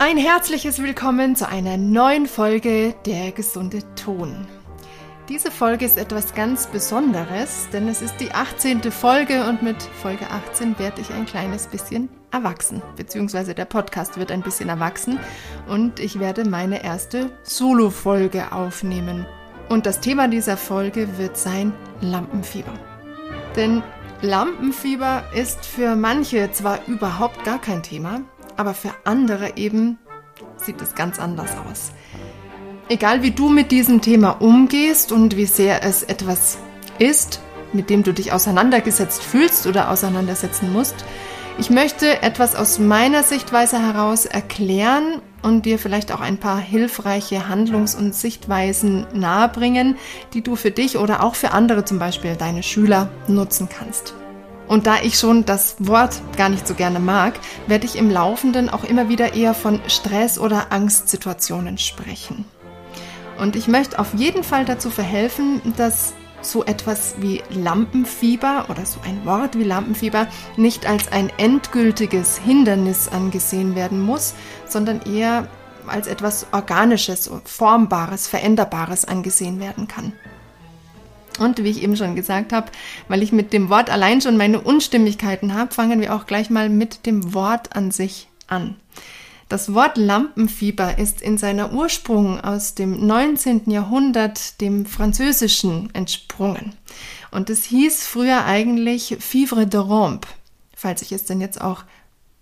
Ein herzliches Willkommen zu einer neuen Folge Der gesunde Ton. Diese Folge ist etwas ganz Besonderes, denn es ist die 18. Folge und mit Folge 18 werde ich ein kleines bisschen erwachsen, beziehungsweise der Podcast wird ein bisschen erwachsen und ich werde meine erste Solo-Folge aufnehmen. Und das Thema dieser Folge wird sein Lampenfieber. Denn Lampenfieber ist für manche zwar überhaupt gar kein Thema, aber für andere eben sieht es ganz anders aus. Egal wie du mit diesem Thema umgehst und wie sehr es etwas ist, mit dem du dich auseinandergesetzt fühlst oder auseinandersetzen musst, ich möchte etwas aus meiner Sichtweise heraus erklären und dir vielleicht auch ein paar hilfreiche Handlungs- und Sichtweisen nahebringen, die du für dich oder auch für andere, zum Beispiel deine Schüler, nutzen kannst. Und da ich schon das Wort gar nicht so gerne mag, werde ich im Laufenden auch immer wieder eher von Stress- oder Angstsituationen sprechen. Und ich möchte auf jeden Fall dazu verhelfen, dass so etwas wie Lampenfieber oder so ein Wort wie Lampenfieber nicht als ein endgültiges Hindernis angesehen werden muss, sondern eher als etwas Organisches, Formbares, Veränderbares angesehen werden kann. Und wie ich eben schon gesagt habe, weil ich mit dem Wort allein schon meine Unstimmigkeiten habe, fangen wir auch gleich mal mit dem Wort an sich an. Das Wort Lampenfieber ist in seiner Ursprung aus dem 19. Jahrhundert dem Französischen entsprungen. Und es hieß früher eigentlich Fivre de Rampe, falls ich es denn jetzt auch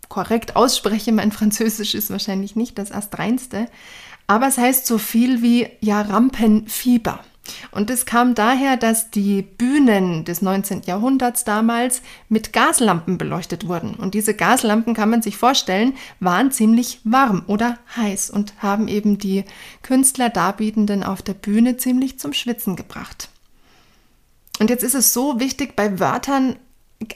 korrekt ausspreche. Mein Französisch ist wahrscheinlich nicht das Astreinste. Aber es heißt so viel wie ja Rampenfieber. Und es kam daher, dass die Bühnen des 19. Jahrhunderts damals mit Gaslampen beleuchtet wurden. Und diese Gaslampen, kann man sich vorstellen, waren ziemlich warm oder heiß und haben eben die Künstler Darbietenden auf der Bühne ziemlich zum Schwitzen gebracht. Und jetzt ist es so wichtig, bei Wörtern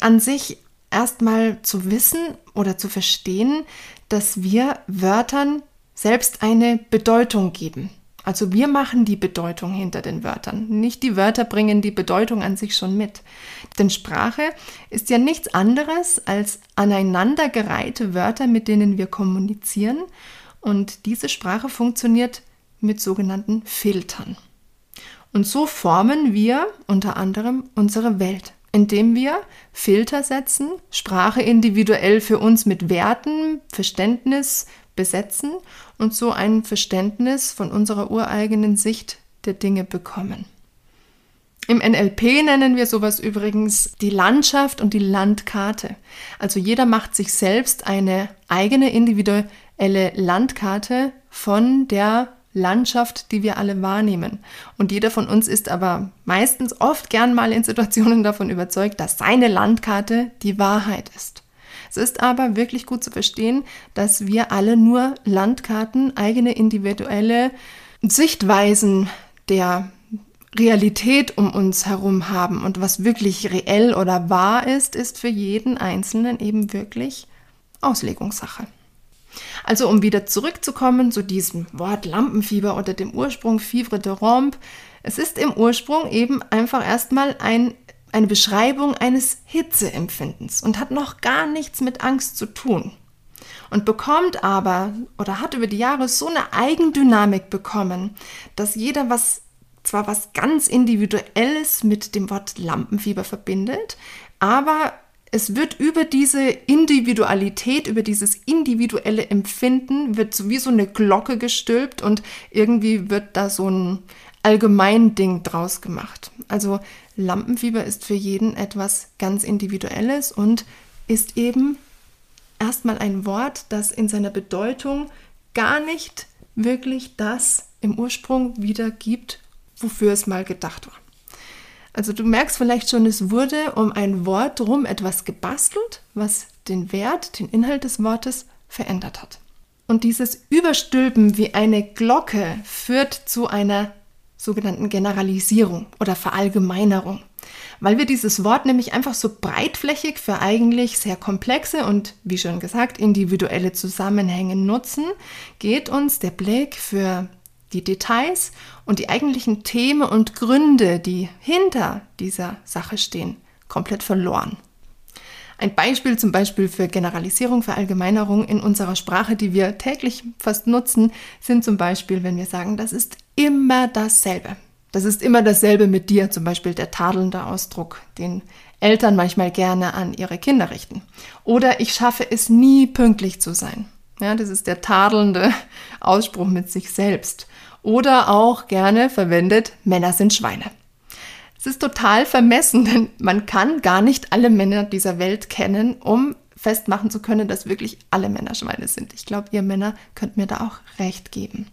an sich erstmal zu wissen oder zu verstehen, dass wir Wörtern selbst eine Bedeutung geben. Also wir machen die Bedeutung hinter den Wörtern. Nicht die Wörter bringen die Bedeutung an sich schon mit. Denn Sprache ist ja nichts anderes als aneinandergereihte Wörter, mit denen wir kommunizieren. Und diese Sprache funktioniert mit sogenannten Filtern. Und so formen wir unter anderem unsere Welt, indem wir Filter setzen, Sprache individuell für uns mit Werten, Verständnis, besetzen und so ein Verständnis von unserer ureigenen Sicht der Dinge bekommen. Im NLP nennen wir sowas übrigens die Landschaft und die Landkarte. Also jeder macht sich selbst eine eigene individuelle Landkarte von der Landschaft, die wir alle wahrnehmen. Und jeder von uns ist aber meistens oft gern mal in Situationen davon überzeugt, dass seine Landkarte die Wahrheit ist. Es ist aber wirklich gut zu verstehen, dass wir alle nur Landkarten, eigene individuelle Sichtweisen der Realität um uns herum haben. Und was wirklich reell oder wahr ist, ist für jeden Einzelnen eben wirklich Auslegungssache. Also um wieder zurückzukommen zu diesem Wort Lampenfieber oder dem Ursprung Fivre de Rompe. Es ist im Ursprung eben einfach erstmal ein eine Beschreibung eines Hitzeempfindens und hat noch gar nichts mit Angst zu tun. Und bekommt aber oder hat über die Jahre so eine Eigendynamik bekommen, dass jeder was zwar was ganz Individuelles mit dem Wort Lampenfieber verbindet, aber es wird über diese Individualität, über dieses individuelle Empfinden, wird so wie so eine Glocke gestülpt und irgendwie wird da so ein Allgemeinding draus gemacht. Also Lampenfieber ist für jeden etwas ganz Individuelles und ist eben erstmal ein Wort, das in seiner Bedeutung gar nicht wirklich das im Ursprung wiedergibt, wofür es mal gedacht war. Also du merkst vielleicht schon, es wurde um ein Wort drum etwas gebastelt, was den Wert, den Inhalt des Wortes verändert hat. Und dieses Überstülpen wie eine Glocke führt zu einer sogenannten Generalisierung oder Verallgemeinerung. Weil wir dieses Wort nämlich einfach so breitflächig für eigentlich sehr komplexe und, wie schon gesagt, individuelle Zusammenhänge nutzen, geht uns der Blick für die Details und die eigentlichen Themen und Gründe, die hinter dieser Sache stehen, komplett verloren. Ein Beispiel zum Beispiel für Generalisierung, Verallgemeinerung in unserer Sprache, die wir täglich fast nutzen, sind zum Beispiel, wenn wir sagen, das ist immer dasselbe. Das ist immer dasselbe mit dir, zum Beispiel der tadelnde Ausdruck, den Eltern manchmal gerne an ihre Kinder richten. Oder ich schaffe es nie pünktlich zu sein. Ja, das ist der tadelnde Ausspruch mit sich selbst. Oder auch gerne verwendet, Männer sind Schweine. Es ist total vermessen, denn man kann gar nicht alle Männer dieser Welt kennen, um festmachen zu können, dass wirklich alle Männer Schweine sind. Ich glaube, ihr Männer könnt mir da auch recht geben.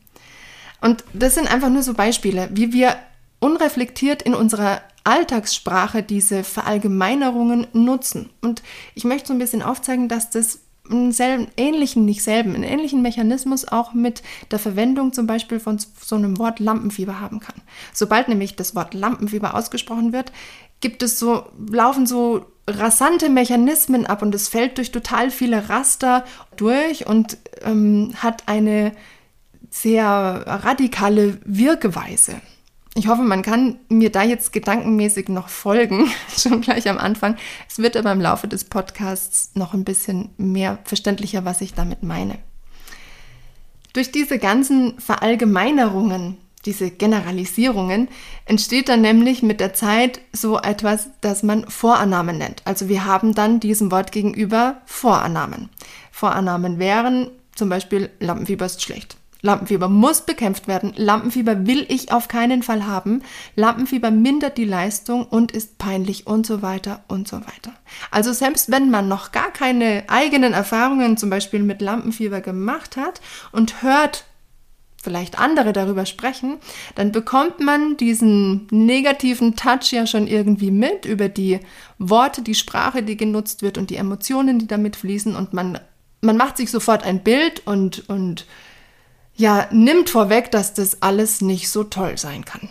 Und das sind einfach nur so Beispiele, wie wir unreflektiert in unserer Alltagssprache diese Verallgemeinerungen nutzen. Und ich möchte so ein bisschen aufzeigen, dass das einen selben, ähnlichen, nicht selben, einen ähnlichen Mechanismus auch mit der Verwendung zum Beispiel von so einem Wort Lampenfieber haben kann. Sobald nämlich das Wort Lampenfieber ausgesprochen wird, gibt es so, laufen so rasante Mechanismen ab und es fällt durch total viele Raster durch und ähm, hat eine sehr radikale Wirkweise. Ich hoffe, man kann mir da jetzt gedankenmäßig noch folgen, schon gleich am Anfang. Es wird aber im Laufe des Podcasts noch ein bisschen mehr verständlicher, was ich damit meine. Durch diese ganzen Verallgemeinerungen, diese Generalisierungen, entsteht dann nämlich mit der Zeit so etwas, das man Vorannahmen nennt. Also wir haben dann diesem Wort gegenüber Vorannahmen. Vorannahmen wären zum Beispiel Lampenfieber ist schlecht. Lampenfieber muss bekämpft werden. Lampenfieber will ich auf keinen Fall haben. Lampenfieber mindert die Leistung und ist peinlich und so weiter und so weiter. Also selbst wenn man noch gar keine eigenen Erfahrungen zum Beispiel mit Lampenfieber gemacht hat und hört vielleicht andere darüber sprechen, dann bekommt man diesen negativen Touch ja schon irgendwie mit über die Worte, die Sprache, die genutzt wird und die Emotionen, die damit fließen und man, man macht sich sofort ein Bild und, und ja, nimmt vorweg, dass das alles nicht so toll sein kann.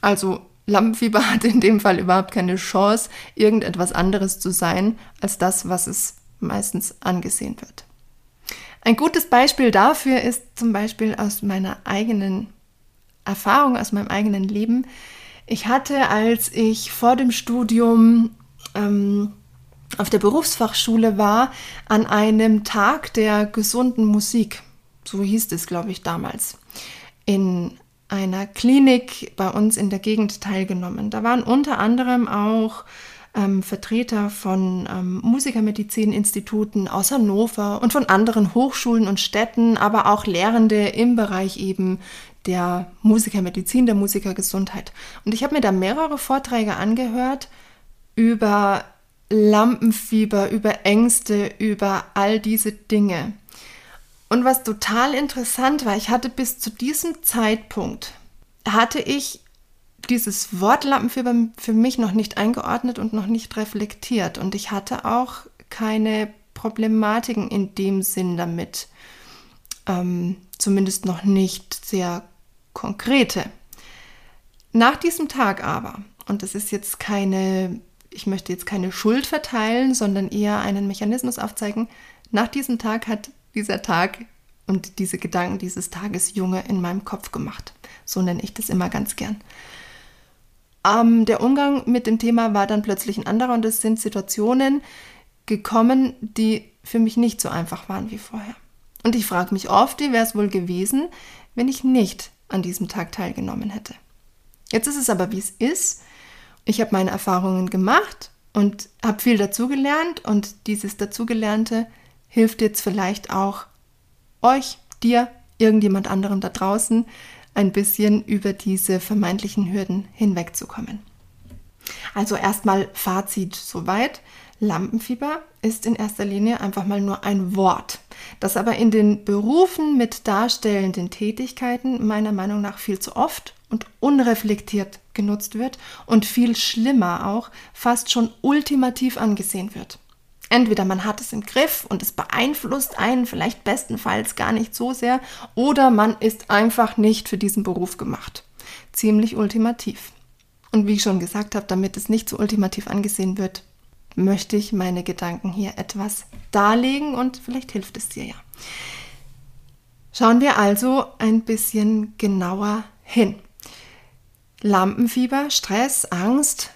Also Lampenfieber hat in dem Fall überhaupt keine Chance, irgendetwas anderes zu sein als das, was es meistens angesehen wird. Ein gutes Beispiel dafür ist zum Beispiel aus meiner eigenen Erfahrung, aus meinem eigenen Leben. Ich hatte, als ich vor dem Studium ähm, auf der Berufsfachschule war, an einem Tag der gesunden Musik so hieß es, glaube ich, damals, in einer Klinik bei uns in der Gegend teilgenommen. Da waren unter anderem auch ähm, Vertreter von ähm, Musikermedizininstituten aus Hannover und von anderen Hochschulen und Städten, aber auch Lehrende im Bereich eben der Musikermedizin, der Musikergesundheit. Und ich habe mir da mehrere Vorträge angehört über Lampenfieber, über Ängste, über all diese Dinge. Und was total interessant war, ich hatte bis zu diesem Zeitpunkt, hatte ich dieses Wort Lampenfieber für mich noch nicht eingeordnet und noch nicht reflektiert. Und ich hatte auch keine Problematiken in dem Sinn damit. Ähm, zumindest noch nicht sehr konkrete. Nach diesem Tag aber, und das ist jetzt keine, ich möchte jetzt keine Schuld verteilen, sondern eher einen Mechanismus aufzeigen, nach diesem Tag hat dieser Tag und diese Gedanken dieses Tages Junge in meinem Kopf gemacht. So nenne ich das immer ganz gern. Ähm, der Umgang mit dem Thema war dann plötzlich ein anderer und es sind Situationen gekommen, die für mich nicht so einfach waren wie vorher. Und ich frage mich oft, wie wäre es wohl gewesen, wenn ich nicht an diesem Tag teilgenommen hätte. Jetzt ist es aber, wie es ist. Ich habe meine Erfahrungen gemacht und habe viel dazugelernt und dieses Dazugelernte hilft jetzt vielleicht auch euch, dir, irgendjemand anderem da draußen ein bisschen über diese vermeintlichen Hürden hinwegzukommen. Also erstmal Fazit soweit. Lampenfieber ist in erster Linie einfach mal nur ein Wort, das aber in den Berufen mit darstellenden Tätigkeiten meiner Meinung nach viel zu oft und unreflektiert genutzt wird und viel schlimmer auch fast schon ultimativ angesehen wird. Entweder man hat es im Griff und es beeinflusst einen vielleicht bestenfalls gar nicht so sehr, oder man ist einfach nicht für diesen Beruf gemacht. Ziemlich ultimativ. Und wie ich schon gesagt habe, damit es nicht so ultimativ angesehen wird, möchte ich meine Gedanken hier etwas darlegen und vielleicht hilft es dir ja. Schauen wir also ein bisschen genauer hin. Lampenfieber, Stress, Angst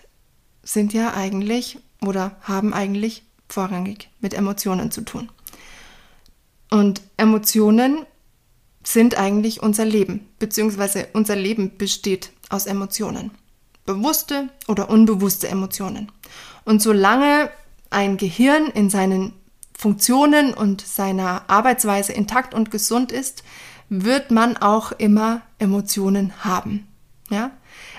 sind ja eigentlich oder haben eigentlich vorrangig mit Emotionen zu tun. Und Emotionen sind eigentlich unser Leben, beziehungsweise unser Leben besteht aus Emotionen. Bewusste oder unbewusste Emotionen. Und solange ein Gehirn in seinen Funktionen und seiner Arbeitsweise intakt und gesund ist, wird man auch immer Emotionen haben. Ja?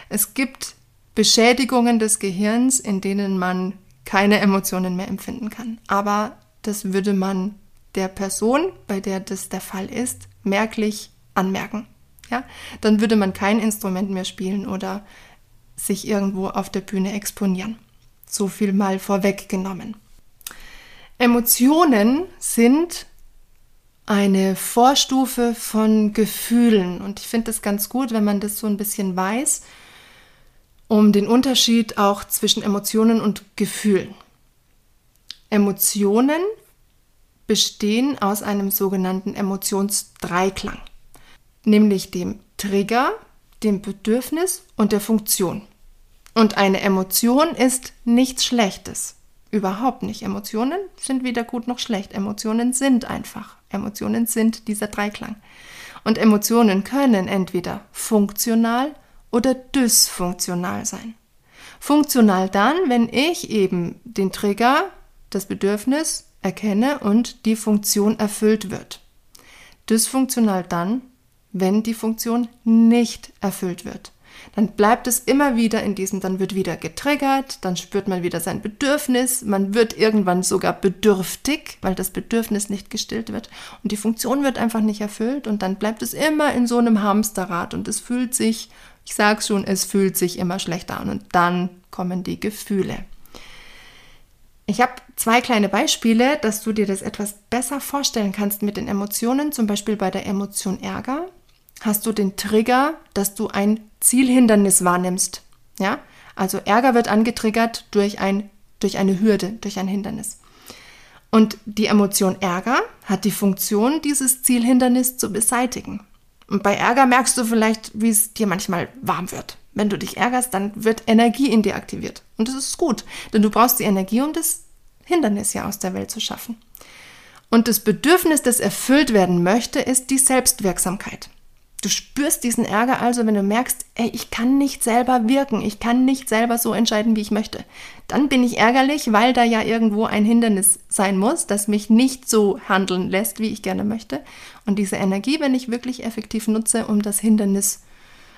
Es gibt Beschädigungen des Gehirns, in denen man keine Emotionen mehr empfinden kann. Aber das würde man der Person, bei der das der Fall ist, merklich anmerken. Ja? Dann würde man kein Instrument mehr spielen oder sich irgendwo auf der Bühne exponieren. So viel mal vorweggenommen. Emotionen sind eine Vorstufe von Gefühlen und ich finde es ganz gut, wenn man das so ein bisschen weiß, um den Unterschied auch zwischen Emotionen und Gefühlen. Emotionen bestehen aus einem sogenannten Emotionsdreiklang, nämlich dem Trigger, dem Bedürfnis und der Funktion. Und eine Emotion ist nichts Schlechtes. Überhaupt nicht. Emotionen sind weder gut noch schlecht. Emotionen sind einfach. Emotionen sind dieser Dreiklang. Und Emotionen können entweder funktional oder dysfunktional sein. Funktional dann, wenn ich eben den Trigger, das Bedürfnis erkenne und die Funktion erfüllt wird. Dysfunktional dann, wenn die Funktion nicht erfüllt wird. Dann bleibt es immer wieder in diesem, dann wird wieder getriggert, dann spürt man wieder sein Bedürfnis, man wird irgendwann sogar bedürftig, weil das Bedürfnis nicht gestillt wird und die Funktion wird einfach nicht erfüllt und dann bleibt es immer in so einem Hamsterrad und es fühlt sich, ich sag's schon, es fühlt sich immer schlechter an und dann kommen die Gefühle. Ich habe zwei kleine Beispiele, dass du dir das etwas besser vorstellen kannst mit den Emotionen. Zum Beispiel bei der Emotion Ärger hast du den Trigger, dass du ein Zielhindernis wahrnimmst. Ja, also Ärger wird angetriggert durch ein durch eine Hürde, durch ein Hindernis. Und die Emotion Ärger hat die Funktion, dieses Zielhindernis zu beseitigen. Und bei Ärger merkst du vielleicht, wie es dir manchmal warm wird. Wenn du dich ärgerst, dann wird Energie in dir aktiviert. Und das ist gut, denn du brauchst die Energie, um das Hindernis ja aus der Welt zu schaffen. Und das Bedürfnis, das erfüllt werden möchte, ist die Selbstwirksamkeit. Du spürst diesen Ärger also, wenn du merkst, ey, ich kann nicht selber wirken, ich kann nicht selber so entscheiden, wie ich möchte. Dann bin ich ärgerlich, weil da ja irgendwo ein Hindernis sein muss, das mich nicht so handeln lässt, wie ich gerne möchte. Und diese Energie, wenn ich wirklich effektiv nutze, um das Hindernis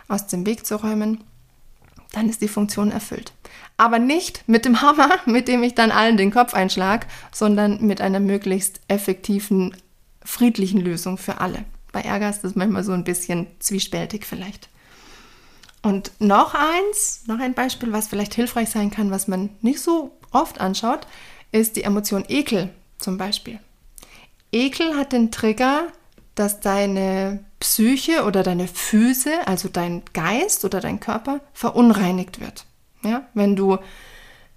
aus dem Weg zu räumen, dann ist die Funktion erfüllt. Aber nicht mit dem Hammer, mit dem ich dann allen den Kopf einschlag, sondern mit einer möglichst effektiven, friedlichen Lösung für alle. Bei Ärger ist das manchmal so ein bisschen zwiespältig vielleicht. Und noch eins, noch ein Beispiel, was vielleicht hilfreich sein kann, was man nicht so oft anschaut, ist die Emotion Ekel zum Beispiel. Ekel hat den Trigger, dass deine Psyche oder deine Füße, also dein Geist oder dein Körper, verunreinigt wird. Ja? Wenn du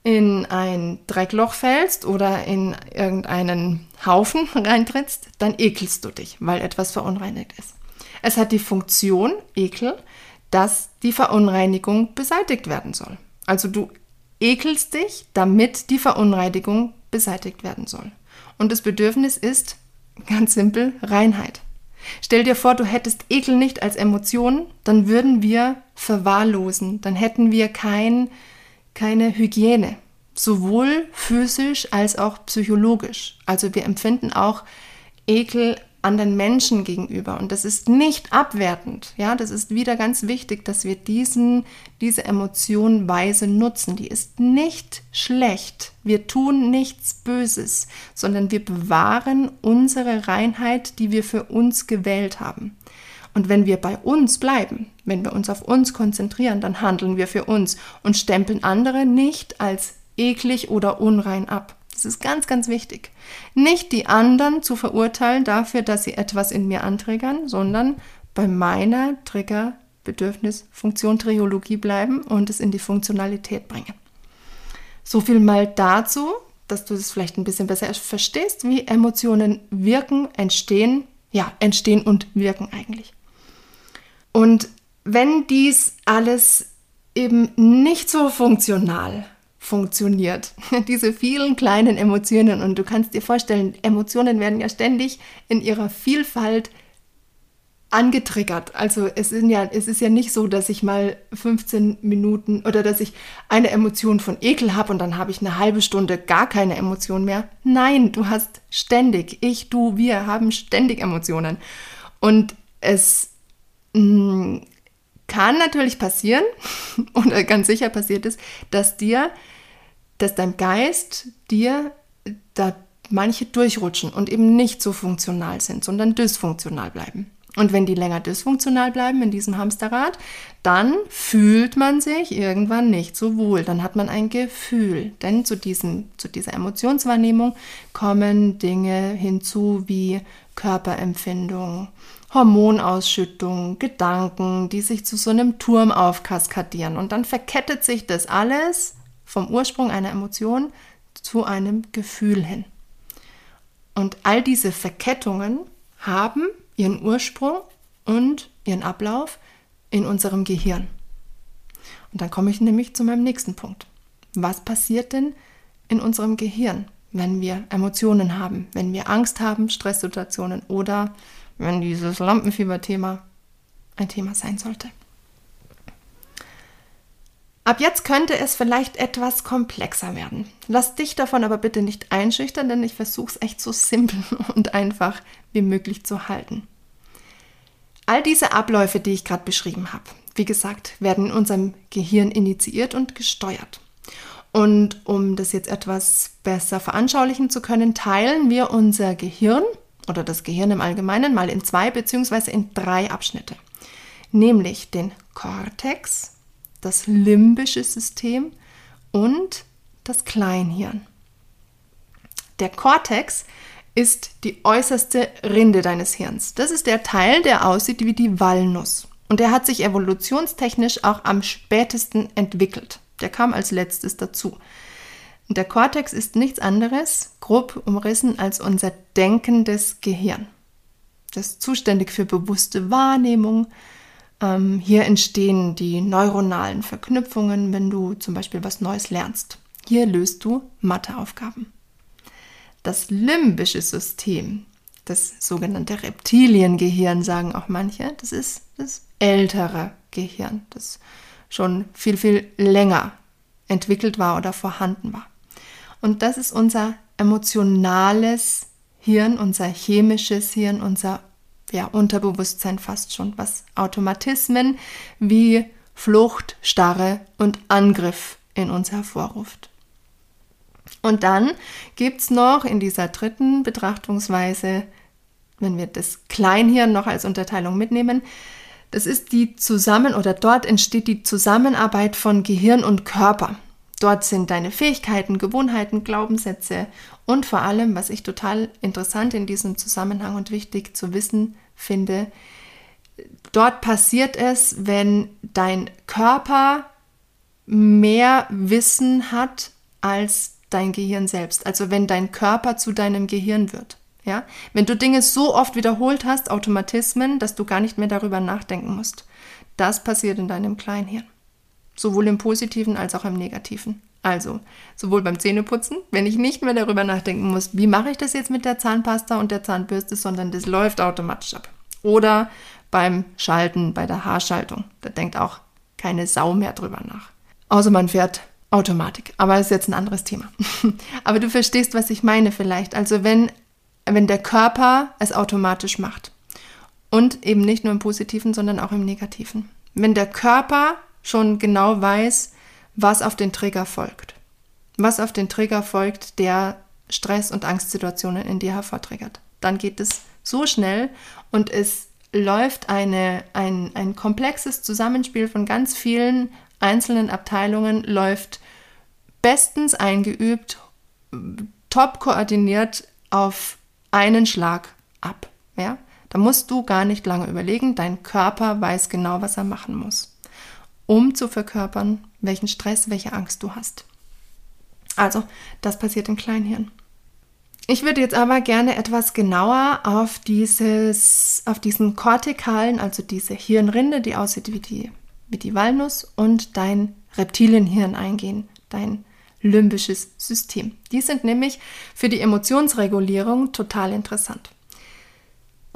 in ein Dreckloch fällst oder in irgendeinen Haufen reintrittst, dann ekelst du dich, weil etwas verunreinigt ist. Es hat die Funktion, Ekel, dass die Verunreinigung beseitigt werden soll. Also du ekelst dich, damit die Verunreinigung beseitigt werden soll. Und das Bedürfnis ist ganz simpel Reinheit. Stell dir vor, du hättest Ekel nicht als Emotion, dann würden wir verwahrlosen, dann hätten wir kein, keine Hygiene, sowohl physisch als auch psychologisch. Also wir empfinden auch Ekel anderen Menschen gegenüber. Und das ist nicht abwertend. Ja, das ist wieder ganz wichtig, dass wir diesen, diese Emotion weise nutzen. Die ist nicht schlecht. Wir tun nichts Böses, sondern wir bewahren unsere Reinheit, die wir für uns gewählt haben. Und wenn wir bei uns bleiben, wenn wir uns auf uns konzentrieren, dann handeln wir für uns und stempeln andere nicht als eklig oder unrein ab. Das ist ganz, ganz wichtig. Nicht die anderen zu verurteilen dafür, dass sie etwas in mir antriggern, sondern bei meiner Trigger, Bedürfnis, Funktion, Triologie bleiben und es in die Funktionalität bringen. So viel mal dazu, dass du es vielleicht ein bisschen besser verstehst, wie Emotionen wirken, entstehen, ja, entstehen und wirken eigentlich. Und wenn dies alles eben nicht so funktional funktioniert. Diese vielen kleinen Emotionen und du kannst dir vorstellen, Emotionen werden ja ständig in ihrer Vielfalt angetriggert. Also es ist, ja, es ist ja nicht so, dass ich mal 15 Minuten oder dass ich eine Emotion von Ekel habe und dann habe ich eine halbe Stunde gar keine Emotion mehr. Nein, du hast ständig, ich, du, wir haben ständig Emotionen. Und es mh, mm, kann natürlich passieren, oder ganz sicher passiert es, dass dir, dass dein Geist dir da manche durchrutschen und eben nicht so funktional sind, sondern dysfunktional bleiben. Und wenn die länger dysfunktional bleiben in diesem Hamsterrad, dann fühlt man sich irgendwann nicht so wohl. Dann hat man ein Gefühl. Denn zu, diesem, zu dieser Emotionswahrnehmung kommen Dinge hinzu wie Körperempfindung, Hormonausschüttung, Gedanken, die sich zu so einem Turm aufkaskadieren. Und dann verkettet sich das alles vom Ursprung einer Emotion zu einem Gefühl hin. Und all diese Verkettungen haben ihren Ursprung und ihren Ablauf in unserem Gehirn. Und dann komme ich nämlich zu meinem nächsten Punkt. Was passiert denn in unserem Gehirn, wenn wir Emotionen haben, wenn wir Angst haben, Stresssituationen oder wenn dieses Lampenfieber-Thema ein Thema sein sollte? Ab jetzt könnte es vielleicht etwas komplexer werden. Lass dich davon aber bitte nicht einschüchtern, denn ich versuche es echt so simpel und einfach wie möglich zu halten. All diese Abläufe, die ich gerade beschrieben habe, wie gesagt, werden in unserem Gehirn initiiert und gesteuert. Und um das jetzt etwas besser veranschaulichen zu können, teilen wir unser Gehirn oder das Gehirn im Allgemeinen mal in zwei bzw. in drei Abschnitte. Nämlich den Kortex, das limbische System und das Kleinhirn. Der Kortex ist die äußerste Rinde deines Hirns. Das ist der Teil, der aussieht wie die Walnuss. Und der hat sich evolutionstechnisch auch am spätesten entwickelt. Der kam als letztes dazu. Und der Kortex ist nichts anderes, grob umrissen, als unser denkendes Gehirn. Das ist zuständig für bewusste Wahrnehmung, ähm, hier entstehen die neuronalen Verknüpfungen, wenn du zum Beispiel was Neues lernst. Hier löst du Matheaufgaben. Das limbische System, das sogenannte Reptiliengehirn, sagen auch manche, das ist das ältere Gehirn, das schon viel, viel länger entwickelt war oder vorhanden war. Und das ist unser emotionales Hirn, unser chemisches Hirn, unser ja, Unterbewusstsein fast schon, was Automatismen wie Flucht, Starre und Angriff in uns hervorruft. Und dann gibt es noch in dieser dritten Betrachtungsweise, wenn wir das Kleinhirn noch als Unterteilung mitnehmen, das ist die Zusammen- oder dort entsteht die Zusammenarbeit von Gehirn und Körper. Dort sind deine Fähigkeiten, Gewohnheiten, Glaubenssätze und vor allem, was ich total interessant in diesem Zusammenhang und wichtig zu wissen finde, dort passiert es, wenn dein Körper mehr Wissen hat als dein Gehirn selbst. Also wenn dein Körper zu deinem Gehirn wird. Ja? Wenn du Dinge so oft wiederholt hast, Automatismen, dass du gar nicht mehr darüber nachdenken musst. Das passiert in deinem Kleinhirn sowohl im positiven als auch im negativen. Also, sowohl beim Zähneputzen, wenn ich nicht mehr darüber nachdenken muss, wie mache ich das jetzt mit der Zahnpasta und der Zahnbürste, sondern das läuft automatisch ab. Oder beim Schalten, bei der Haarschaltung. Da denkt auch keine Sau mehr drüber nach. Außer man fährt Automatik. Aber das ist jetzt ein anderes Thema. Aber du verstehst, was ich meine vielleicht. Also wenn, wenn der Körper es automatisch macht. Und eben nicht nur im positiven, sondern auch im negativen. Wenn der Körper schon genau weiß, was auf den Trigger folgt. Was auf den Trigger folgt, der Stress- und Angstsituationen in dir hervortriggert. Dann geht es so schnell und es läuft eine, ein, ein komplexes Zusammenspiel von ganz vielen einzelnen Abteilungen, läuft bestens eingeübt, top koordiniert auf einen Schlag ab. Ja? Da musst du gar nicht lange überlegen, dein Körper weiß genau, was er machen muss um zu verkörpern, welchen Stress, welche Angst du hast. Also, das passiert im Kleinhirn. Ich würde jetzt aber gerne etwas genauer auf dieses, auf diesen kortikalen, also diese Hirnrinde, die aussieht wie die, wie die Walnuss und dein Reptilienhirn eingehen, dein limbisches System. Die sind nämlich für die Emotionsregulierung total interessant.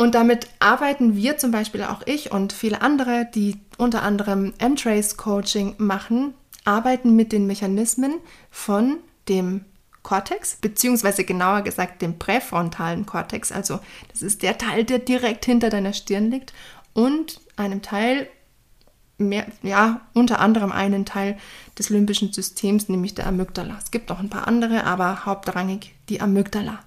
Und damit arbeiten wir zum Beispiel auch ich und viele andere, die unter anderem M-Trace Coaching machen, arbeiten mit den Mechanismen von dem Cortex, beziehungsweise genauer gesagt dem präfrontalen Cortex. Also das ist der Teil, der direkt hinter deiner Stirn liegt und einem Teil, mehr, ja, unter anderem einen Teil des limbischen Systems, nämlich der Amygdala. Es gibt noch ein paar andere, aber hauptrangig die Amygdala.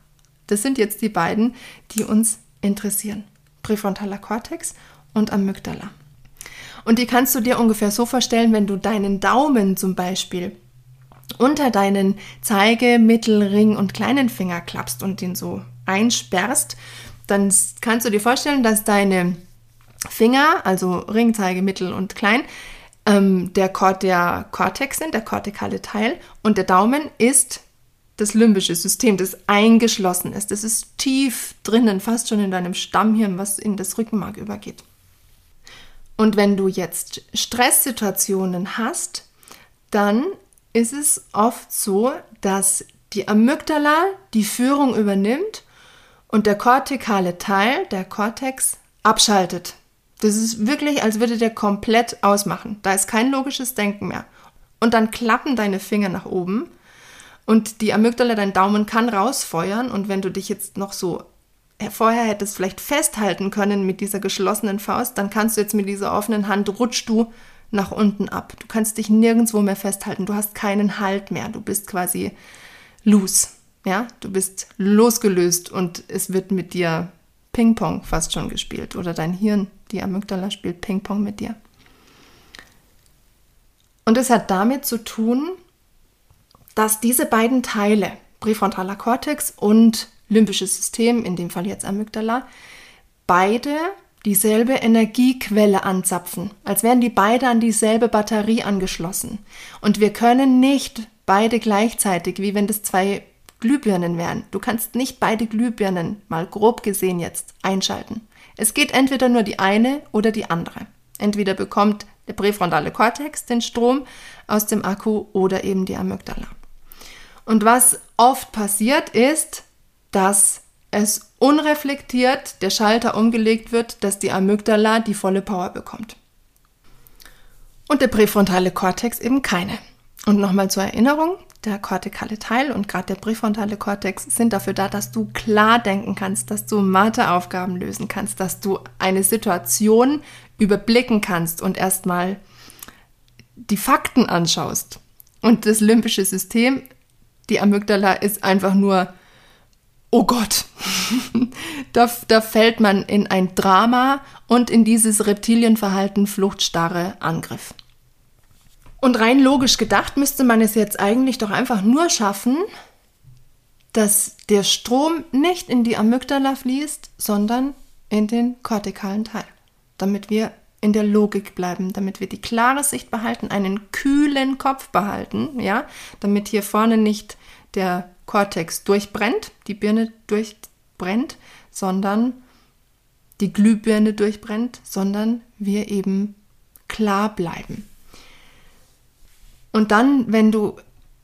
Das sind jetzt die beiden, die uns interessieren. Präfrontaler Kortex und Amygdala. Und die kannst du dir ungefähr so vorstellen, wenn du deinen Daumen zum Beispiel unter deinen Zeige-, Mittel-, Ring- und kleinen Finger klappst und den so einsperrst, dann kannst du dir vorstellen, dass deine Finger, also Ring, Zeige, Mittel und Klein, ähm, der, Kort, der Kortex sind, der kortikale Teil, und der Daumen ist das limbische System, das eingeschlossen ist. Das ist tief drinnen, fast schon in deinem Stammhirn, was in das Rückenmark übergeht. Und wenn du jetzt Stresssituationen hast, dann ist es oft so, dass die Amygdala die Führung übernimmt und der kortikale Teil, der Kortex, abschaltet. Das ist wirklich, als würde der komplett ausmachen. Da ist kein logisches Denken mehr. Und dann klappen deine Finger nach oben und die Amygdala, dein Daumen kann rausfeuern und wenn du dich jetzt noch so vorher hättest vielleicht festhalten können mit dieser geschlossenen Faust, dann kannst du jetzt mit dieser offenen Hand rutschst du nach unten ab. Du kannst dich nirgendwo mehr festhalten. Du hast keinen Halt mehr. Du bist quasi loose. Ja, du bist losgelöst und es wird mit dir Ping-Pong fast schon gespielt oder dein Hirn, die Amygdala spielt Ping-Pong mit dir. Und es hat damit zu tun, dass diese beiden Teile, präfrontaler Kortex und limbisches System, in dem Fall jetzt Amygdala, beide dieselbe Energiequelle anzapfen, als wären die beide an dieselbe Batterie angeschlossen. Und wir können nicht beide gleichzeitig, wie wenn das zwei Glühbirnen wären. Du kannst nicht beide Glühbirnen, mal grob gesehen jetzt, einschalten. Es geht entweder nur die eine oder die andere. Entweder bekommt der präfrontale Kortex den Strom aus dem Akku oder eben die Amygdala. Und was oft passiert ist, dass es unreflektiert der Schalter umgelegt wird, dass die Amygdala die volle Power bekommt. Und der präfrontale Kortex eben keine. Und nochmal zur Erinnerung, der kortikale Teil und gerade der präfrontale Kortex sind dafür da, dass du klar denken kannst, dass du Matheaufgaben lösen kannst, dass du eine Situation überblicken kannst und erstmal die Fakten anschaust. Und das limbische System die Amygdala ist einfach nur, oh Gott, da, da fällt man in ein Drama und in dieses Reptilienverhalten Fluchtstarre Angriff. Und rein logisch gedacht müsste man es jetzt eigentlich doch einfach nur schaffen, dass der Strom nicht in die Amygdala fließt, sondern in den kortikalen Teil, damit wir in der Logik bleiben, damit wir die klare Sicht behalten, einen kühlen Kopf behalten, ja, damit hier vorne nicht der Kortex durchbrennt, die Birne durchbrennt, sondern die Glühbirne durchbrennt, sondern wir eben klar bleiben. Und dann, wenn du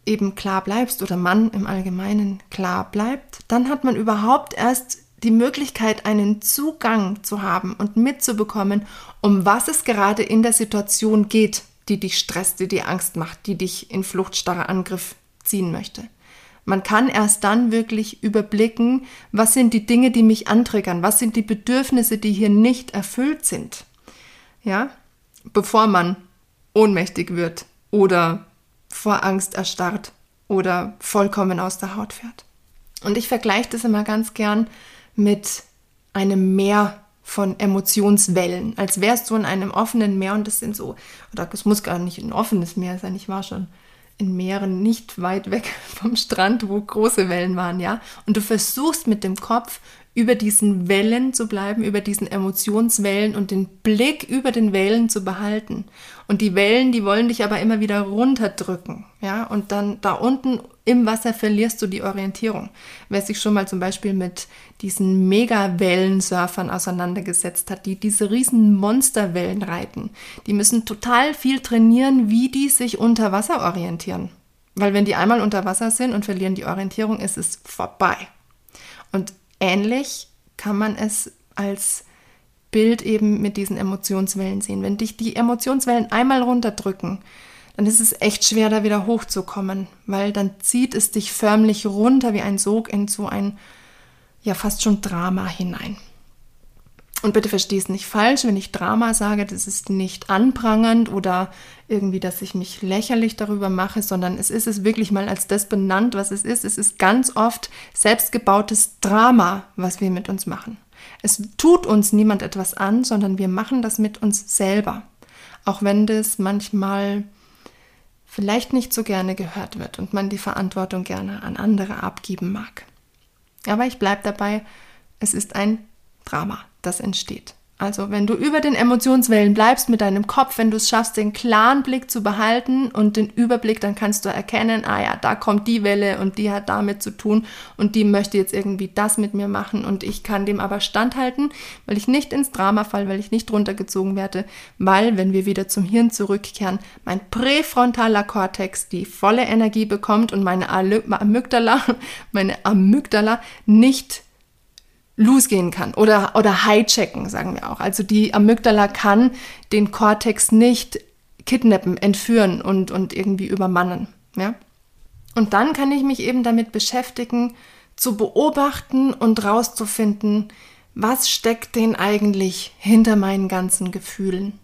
eben klar bleibst oder man im Allgemeinen klar bleibt, dann hat man überhaupt erst die Möglichkeit, einen Zugang zu haben und mitzubekommen, um was es gerade in der Situation geht, die dich stresst, die dir Angst macht, die dich in fluchtstarre Angriff ziehen möchte. Man kann erst dann wirklich überblicken, was sind die Dinge, die mich antriggern, was sind die Bedürfnisse, die hier nicht erfüllt sind. Ja, bevor man ohnmächtig wird oder vor Angst erstarrt oder vollkommen aus der Haut fährt. Und ich vergleiche das immer ganz gern mit einem Meer von Emotionswellen, als wärst du in einem offenen Meer und das sind so, oder es muss gar nicht ein offenes Meer sein, ich war schon in Meeren nicht weit weg vom Strand, wo große Wellen waren, ja. Und du versuchst mit dem Kopf über diesen Wellen zu bleiben, über diesen Emotionswellen und den Blick über den Wellen zu behalten. Und die Wellen, die wollen dich aber immer wieder runterdrücken, ja. Und dann da unten im Wasser verlierst du die Orientierung. Wer sich schon mal zum Beispiel mit diesen Mega-Wellensurfern auseinandergesetzt hat, die diese riesen Monsterwellen reiten, die müssen total viel trainieren, wie die sich unter Wasser orientieren. Weil wenn die einmal unter Wasser sind und verlieren die Orientierung, ist es vorbei. Und ähnlich kann man es als Bild eben mit diesen Emotionswellen sehen. Wenn dich die Emotionswellen einmal runterdrücken, dann ist es echt schwer, da wieder hochzukommen, weil dann zieht es dich förmlich runter wie ein Sog in so ein, ja, fast schon Drama hinein. Und bitte versteh es nicht falsch, wenn ich Drama sage, das ist nicht anprangernd oder irgendwie, dass ich mich lächerlich darüber mache, sondern es ist es wirklich mal als das benannt, was es ist. Es ist ganz oft selbstgebautes Drama, was wir mit uns machen. Es tut uns niemand etwas an, sondern wir machen das mit uns selber. Auch wenn das manchmal vielleicht nicht so gerne gehört wird und man die Verantwortung gerne an andere abgeben mag. Aber ich bleibe dabei, es ist ein Drama, das entsteht. Also wenn du über den Emotionswellen bleibst mit deinem Kopf, wenn du es schaffst, den klaren Blick zu behalten und den Überblick, dann kannst du erkennen, ah ja, da kommt die Welle und die hat damit zu tun und die möchte jetzt irgendwie das mit mir machen und ich kann dem aber standhalten, weil ich nicht ins Drama falle, weil ich nicht runtergezogen werde, weil, wenn wir wieder zum Hirn zurückkehren, mein präfrontaler Kortex die volle Energie bekommt und meine Amygdala, meine Amygdala nicht losgehen kann oder, oder hijacken, sagen wir auch. Also die Amygdala kann den Kortex nicht kidnappen, entführen und, und irgendwie übermannen. Ja? Und dann kann ich mich eben damit beschäftigen, zu beobachten und rauszufinden, was steckt denn eigentlich hinter meinen ganzen Gefühlen?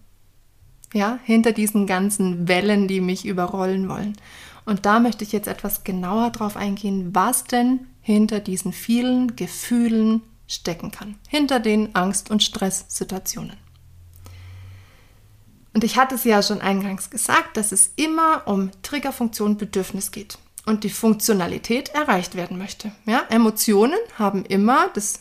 Ja, hinter diesen ganzen Wellen, die mich überrollen wollen. Und da möchte ich jetzt etwas genauer drauf eingehen, was denn hinter diesen vielen Gefühlen stecken kann, hinter den Angst- und Stresssituationen. Und ich hatte es ja schon eingangs gesagt, dass es immer um Triggerfunktion Bedürfnis geht und die Funktionalität erreicht werden möchte. Ja, Emotionen haben immer das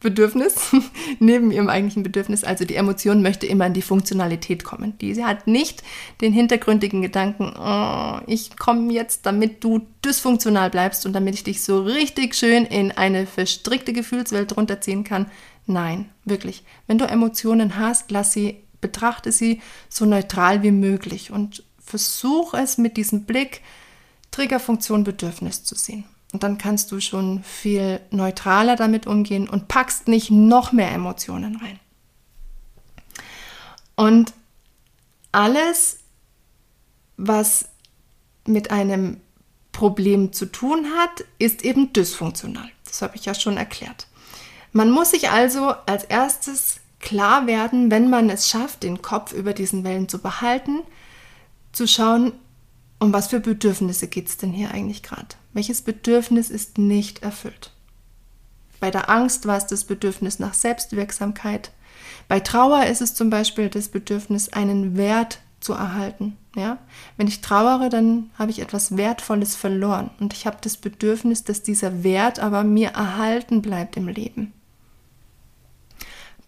Bedürfnis neben ihrem eigentlichen Bedürfnis. Also die Emotion möchte immer in die Funktionalität kommen. Diese hat nicht den hintergründigen Gedanken, oh, ich komme jetzt, damit du dysfunktional bleibst und damit ich dich so richtig schön in eine verstrickte Gefühlswelt runterziehen kann. Nein, wirklich. Wenn du Emotionen hast, lass sie, betrachte sie so neutral wie möglich und versuch es mit diesem Blick Triggerfunktion Bedürfnis zu sehen. Und dann kannst du schon viel neutraler damit umgehen und packst nicht noch mehr Emotionen rein. Und alles, was mit einem Problem zu tun hat, ist eben dysfunktional. Das habe ich ja schon erklärt. Man muss sich also als erstes klar werden, wenn man es schafft, den Kopf über diesen Wellen zu behalten, zu schauen, um was für Bedürfnisse geht es denn hier eigentlich gerade? Welches Bedürfnis ist nicht erfüllt? Bei der Angst war es das Bedürfnis nach Selbstwirksamkeit. Bei Trauer ist es zum Beispiel das Bedürfnis, einen Wert zu erhalten. Ja? Wenn ich trauere, dann habe ich etwas Wertvolles verloren und ich habe das Bedürfnis, dass dieser Wert aber mir erhalten bleibt im Leben.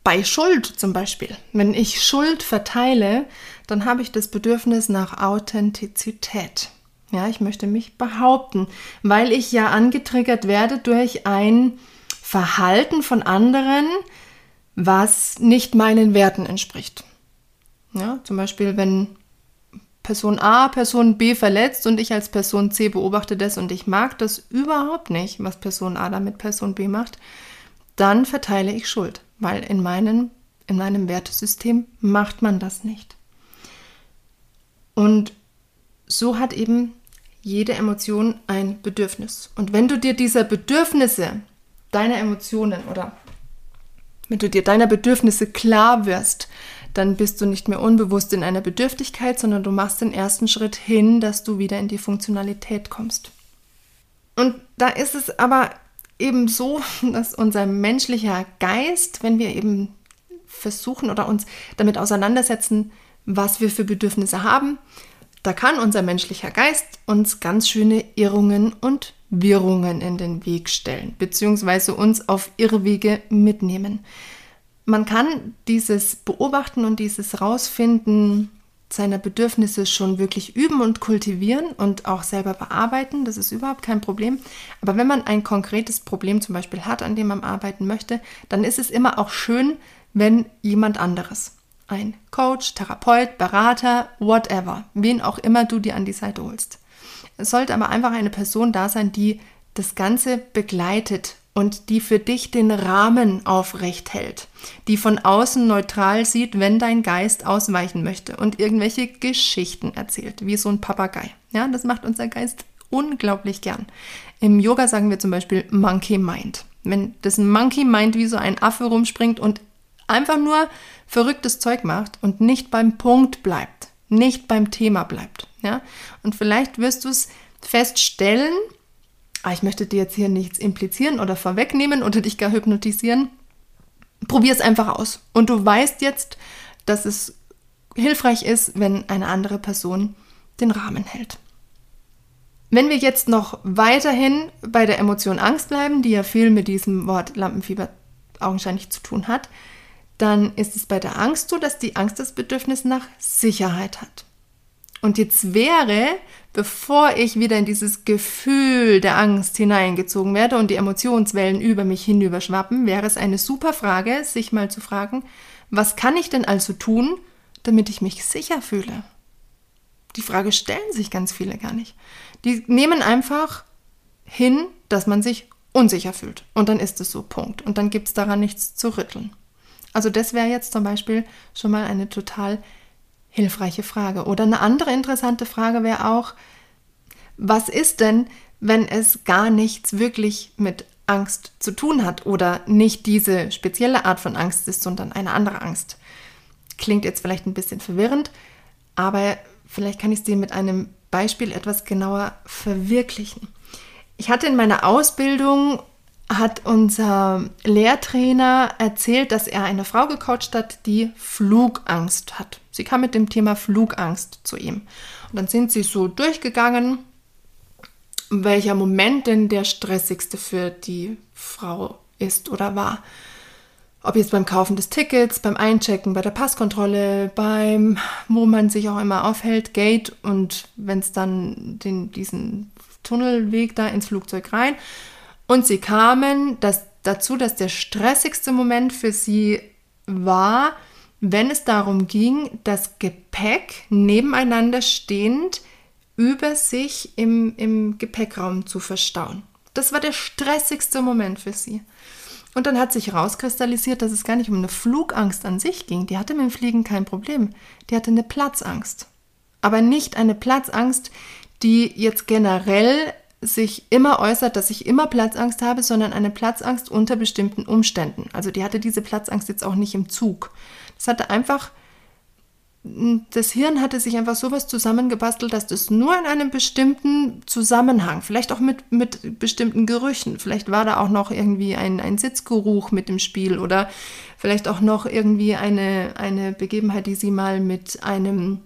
Bei Schuld zum Beispiel, wenn ich Schuld verteile, dann habe ich das Bedürfnis nach Authentizität. Ja, ich möchte mich behaupten, weil ich ja angetriggert werde durch ein Verhalten von anderen, was nicht meinen Werten entspricht. Ja, zum Beispiel, wenn Person A Person B verletzt und ich als Person C beobachte das und ich mag das überhaupt nicht, was Person A da mit Person B macht, dann verteile ich Schuld weil in, meinen, in meinem Wertesystem macht man das nicht. Und so hat eben jede Emotion ein Bedürfnis. Und wenn du dir dieser Bedürfnisse, deiner Emotionen oder wenn du dir deiner Bedürfnisse klar wirst, dann bist du nicht mehr unbewusst in einer Bedürftigkeit, sondern du machst den ersten Schritt hin, dass du wieder in die Funktionalität kommst. Und da ist es aber eben so, dass unser menschlicher Geist, wenn wir eben versuchen oder uns damit auseinandersetzen, was wir für Bedürfnisse haben, da kann unser menschlicher Geist uns ganz schöne Irrungen und Wirrungen in den Weg stellen, beziehungsweise uns auf Irrwege mitnehmen. Man kann dieses Beobachten und dieses Rausfinden seiner Bedürfnisse schon wirklich üben und kultivieren und auch selber bearbeiten. Das ist überhaupt kein Problem. Aber wenn man ein konkretes Problem zum Beispiel hat, an dem man arbeiten möchte, dann ist es immer auch schön, wenn jemand anderes, ein Coach, Therapeut, Berater, whatever, wen auch immer du dir an die Seite holst, Es sollte aber einfach eine Person da sein, die das Ganze begleitet und die für dich den Rahmen aufrecht hält, die von außen neutral sieht, wenn dein Geist ausweichen möchte und irgendwelche Geschichten erzählt, wie so ein Papagei. Ja, das macht unser Geist unglaublich gern. Im Yoga sagen wir zum Beispiel Monkey Mind. Wenn das Monkey Mind wie so ein Affe rumspringt und einfach nur verrücktes Zeug macht und nicht beim Punkt bleibt, nicht beim Thema bleibt. Ja? Und vielleicht wirst du es feststellen, ah, ich möchte dir jetzt hier nichts implizieren oder vorwegnehmen oder dich gar hypnotisieren. Probier es einfach aus. Und du weißt jetzt, dass es hilfreich ist, wenn eine andere Person den Rahmen hält. Wenn wir jetzt noch weiterhin bei der Emotion Angst bleiben, die ja viel mit diesem Wort Lampenfieber augenscheinlich zu tun hat, dann ist es bei der Angst so, dass die Angst das Bedürfnis nach Sicherheit hat. Und jetzt wäre, bevor ich wieder in dieses Gefühl der Angst hineingezogen werde und die Emotionswellen über mich hinüberschwappen, wäre es eine super Frage, sich mal zu fragen, was kann ich denn also tun, damit ich mich sicher fühle? Die Frage stellen sich ganz viele gar nicht. Die nehmen einfach hin, dass man sich unsicher fühlt. Und dann ist es so, Punkt. Und dann gibt es daran nichts zu rütteln. Also das wäre jetzt zum Beispiel schon mal eine total hilfreiche Frage. Oder eine andere interessante Frage wäre auch, was ist denn, wenn es gar nichts wirklich mit Angst zu tun hat oder nicht diese spezielle Art von Angst ist, sondern eine andere Angst? Klingt jetzt vielleicht ein bisschen verwirrend, aber vielleicht kann ich es dir mit einem Beispiel etwas genauer verwirklichen. Ich hatte in meiner Ausbildung hat unser Lehrtrainer erzählt, dass er eine Frau gecoacht hat, die Flugangst hat. Sie kam mit dem Thema Flugangst zu ihm. Und dann sind sie so durchgegangen, welcher Moment denn der stressigste für die Frau ist oder war. Ob jetzt beim Kaufen des Tickets, beim Einchecken, bei der Passkontrolle, beim, wo man sich auch immer aufhält, Gate und wenn es dann den, diesen Tunnelweg da ins Flugzeug rein und sie kamen dass, dazu, dass der stressigste Moment für sie war, wenn es darum ging, das Gepäck nebeneinander stehend über sich im, im Gepäckraum zu verstauen. Das war der stressigste Moment für sie. Und dann hat sich herauskristallisiert, dass es gar nicht um eine Flugangst an sich ging. Die hatte mit dem Fliegen kein Problem. Die hatte eine Platzangst. Aber nicht eine Platzangst, die jetzt generell sich immer äußert, dass ich immer Platzangst habe, sondern eine Platzangst unter bestimmten Umständen. Also die hatte diese Platzangst jetzt auch nicht im Zug. Das hatte einfach, das Hirn hatte sich einfach sowas zusammengebastelt, dass das nur in einem bestimmten Zusammenhang, vielleicht auch mit, mit bestimmten Gerüchen, vielleicht war da auch noch irgendwie ein, ein Sitzgeruch mit dem Spiel oder vielleicht auch noch irgendwie eine, eine Begebenheit, die sie mal mit einem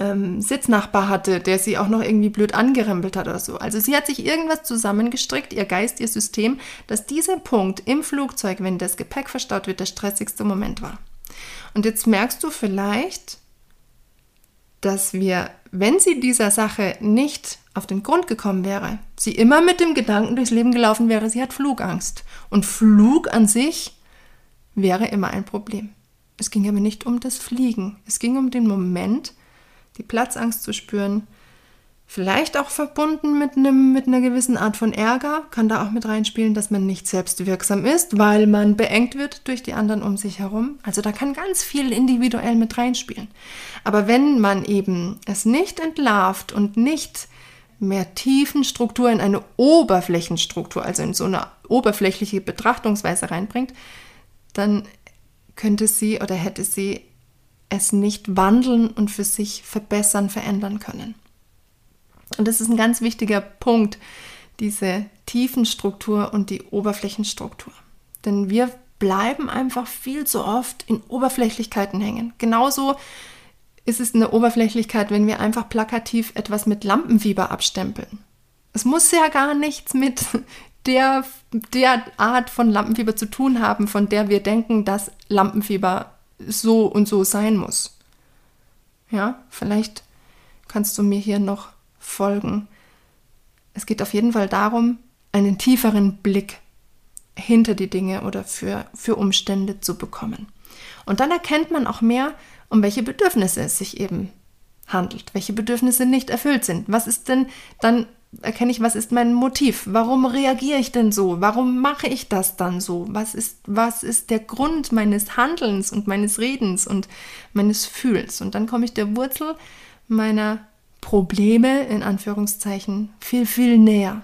ähm, Sitznachbar hatte, der sie auch noch irgendwie blöd angerempelt hat oder so. Also sie hat sich irgendwas zusammengestrickt, ihr Geist, ihr System, dass dieser Punkt im Flugzeug, wenn das Gepäck verstaut wird, der stressigste Moment war. Und jetzt merkst du vielleicht, dass wir, wenn sie dieser Sache nicht auf den Grund gekommen wäre, sie immer mit dem Gedanken durchs Leben gelaufen wäre, sie hat Flugangst. Und Flug an sich wäre immer ein Problem. Es ging aber nicht um das Fliegen. Es ging um den Moment, die Platzangst zu spüren. Vielleicht auch verbunden mit, einem, mit einer gewissen Art von Ärger, kann da auch mit reinspielen, dass man nicht selbstwirksam ist, weil man beengt wird durch die anderen um sich herum. Also da kann ganz viel individuell mit reinspielen. Aber wenn man eben es nicht entlarvt und nicht mehr Tiefenstruktur in eine Oberflächenstruktur, also in so eine oberflächliche Betrachtungsweise reinbringt, dann könnte sie oder hätte sie es nicht wandeln und für sich verbessern, verändern können. Und das ist ein ganz wichtiger Punkt, diese Tiefenstruktur und die Oberflächenstruktur. Denn wir bleiben einfach viel zu oft in Oberflächlichkeiten hängen. Genauso ist es eine Oberflächlichkeit, wenn wir einfach plakativ etwas mit Lampenfieber abstempeln. Es muss ja gar nichts mit der, der Art von Lampenfieber zu tun haben, von der wir denken, dass Lampenfieber so und so sein muss. Ja, vielleicht kannst du mir hier noch folgen. Es geht auf jeden Fall darum, einen tieferen Blick hinter die Dinge oder für, für Umstände zu bekommen. Und dann erkennt man auch mehr, um welche Bedürfnisse es sich eben handelt, welche Bedürfnisse nicht erfüllt sind. Was ist denn dann erkenne ich, was ist mein Motiv? Warum reagiere ich denn so? Warum mache ich das dann so? Was ist, was ist der Grund meines Handelns und meines Redens und meines Fühls? Und dann komme ich der Wurzel meiner Probleme in Anführungszeichen viel, viel näher,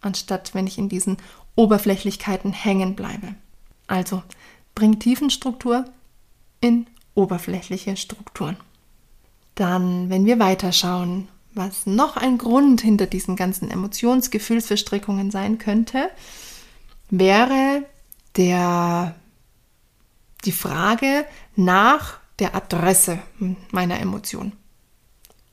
anstatt wenn ich in diesen Oberflächlichkeiten hängen bleibe. Also bring Tiefenstruktur in oberflächliche Strukturen. Dann, wenn wir weiterschauen, was noch ein Grund hinter diesen ganzen Emotionsgefühlsverstrickungen sein könnte, wäre der, die Frage nach der Adresse meiner Emotion.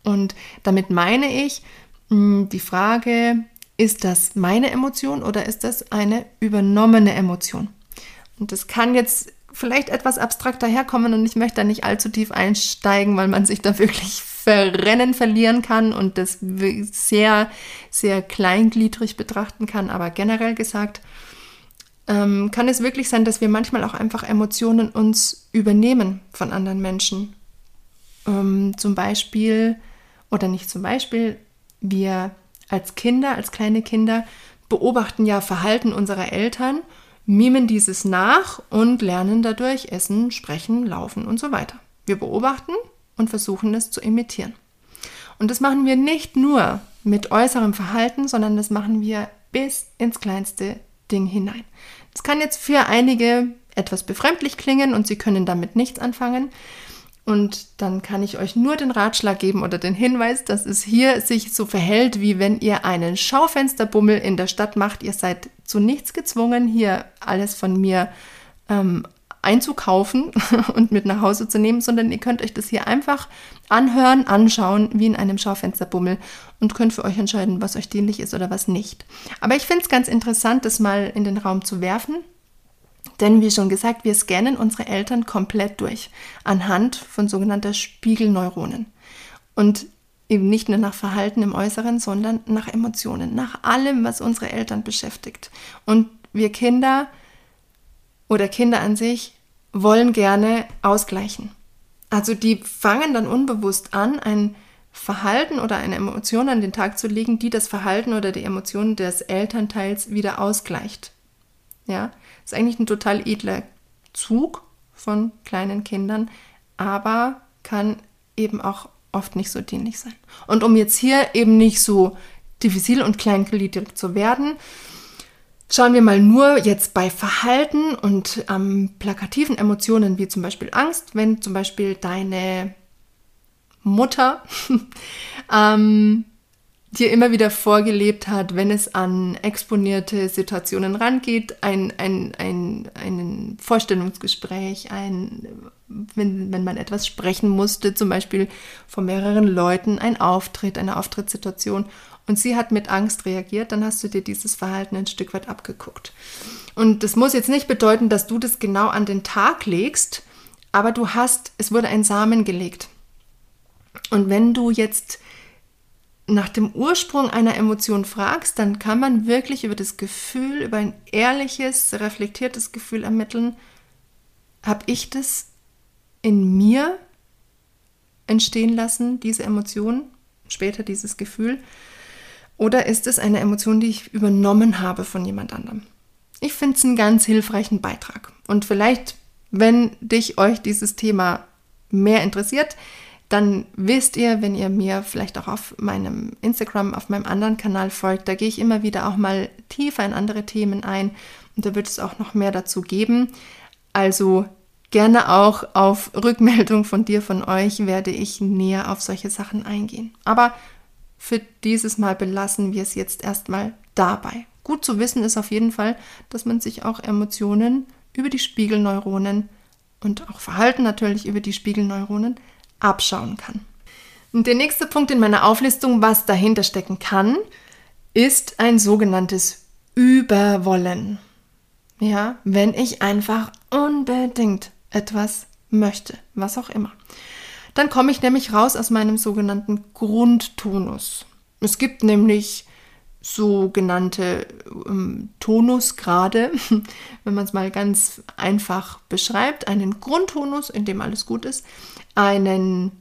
Und damit meine ich hm, die Frage, ist das meine Emotion oder ist das eine übernommene Emotion? Und das kann jetzt vielleicht etwas abstrakter herkommen und ich möchte da nicht allzu tief einsteigen, weil man sich da wirklich verrennen verlieren kann und das sehr, sehr kleingliedrig betrachten kann. Aber generell gesagt, ähm, kann es wirklich sein, dass wir manchmal auch einfach Emotionen uns übernehmen von anderen Menschen. Ähm, zum Beispiel, oder nicht zum Beispiel, wir als Kinder, als kleine Kinder, beobachten ja Verhalten unserer Eltern, mimen dieses nach und lernen dadurch Essen, Sprechen, Laufen und so weiter. Wir beobachten und versuchen es zu imitieren. Und das machen wir nicht nur mit äußerem Verhalten, sondern das machen wir bis ins kleinste Ding hinein. Das kann jetzt für einige etwas befremdlich klingen und Sie können damit nichts anfangen. Und dann kann ich euch nur den Ratschlag geben oder den Hinweis, dass es hier sich so verhält, wie wenn ihr einen Schaufensterbummel in der Stadt macht. Ihr seid zu nichts gezwungen, hier alles von mir ähm, einzukaufen und mit nach Hause zu nehmen, sondern ihr könnt euch das hier einfach anhören, anschauen, wie in einem Schaufensterbummel und könnt für euch entscheiden, was euch dienlich ist oder was nicht. Aber ich finde es ganz interessant, das mal in den Raum zu werfen. Denn wie schon gesagt, wir scannen unsere Eltern komplett durch anhand von sogenannter Spiegelneuronen. Und eben nicht nur nach Verhalten im Äußeren, sondern nach Emotionen, nach allem, was unsere Eltern beschäftigt. Und wir Kinder oder Kinder an sich wollen gerne ausgleichen. Also die fangen dann unbewusst an, ein Verhalten oder eine Emotion an den Tag zu legen, die das Verhalten oder die Emotionen des Elternteils wieder ausgleicht. Ja, ist eigentlich ein total edler Zug von kleinen Kindern, aber kann eben auch oft nicht so dienlich sein. Und um jetzt hier eben nicht so diffizil und kleingliedrig zu werden, Schauen wir mal nur jetzt bei Verhalten und ähm, plakativen Emotionen wie zum Beispiel Angst, wenn zum Beispiel deine Mutter ähm, dir immer wieder vorgelebt hat, wenn es an exponierte Situationen rangeht, ein, ein, ein, ein Vorstellungsgespräch, ein, wenn, wenn man etwas sprechen musste, zum Beispiel vor mehreren Leuten, ein Auftritt, eine Auftrittssituation und sie hat mit Angst reagiert, dann hast du dir dieses Verhalten ein Stück weit abgeguckt. Und das muss jetzt nicht bedeuten, dass du das genau an den Tag legst, aber du hast, es wurde ein Samen gelegt. Und wenn du jetzt nach dem Ursprung einer Emotion fragst, dann kann man wirklich über das Gefühl, über ein ehrliches, reflektiertes Gefühl ermitteln, habe ich das in mir entstehen lassen, diese Emotion, später dieses Gefühl, oder ist es eine Emotion, die ich übernommen habe von jemand anderem? Ich finde es einen ganz hilfreichen Beitrag. Und vielleicht, wenn dich euch dieses Thema mehr interessiert, dann wisst ihr, wenn ihr mir vielleicht auch auf meinem Instagram, auf meinem anderen Kanal folgt, da gehe ich immer wieder auch mal tiefer in andere Themen ein und da wird es auch noch mehr dazu geben. Also gerne auch auf Rückmeldung von dir, von euch, werde ich näher auf solche Sachen eingehen. Aber für dieses Mal belassen wir es jetzt erstmal dabei. Gut zu wissen ist auf jeden Fall, dass man sich auch Emotionen über die Spiegelneuronen und auch Verhalten natürlich über die Spiegelneuronen abschauen kann. Und der nächste Punkt in meiner Auflistung, was dahinter stecken kann, ist ein sogenanntes Überwollen. Ja, wenn ich einfach unbedingt etwas möchte, was auch immer. Dann komme ich nämlich raus aus meinem sogenannten Grundtonus. Es gibt nämlich sogenannte ähm, Tonusgrade, wenn man es mal ganz einfach beschreibt, einen Grundtonus, in dem alles gut ist, einen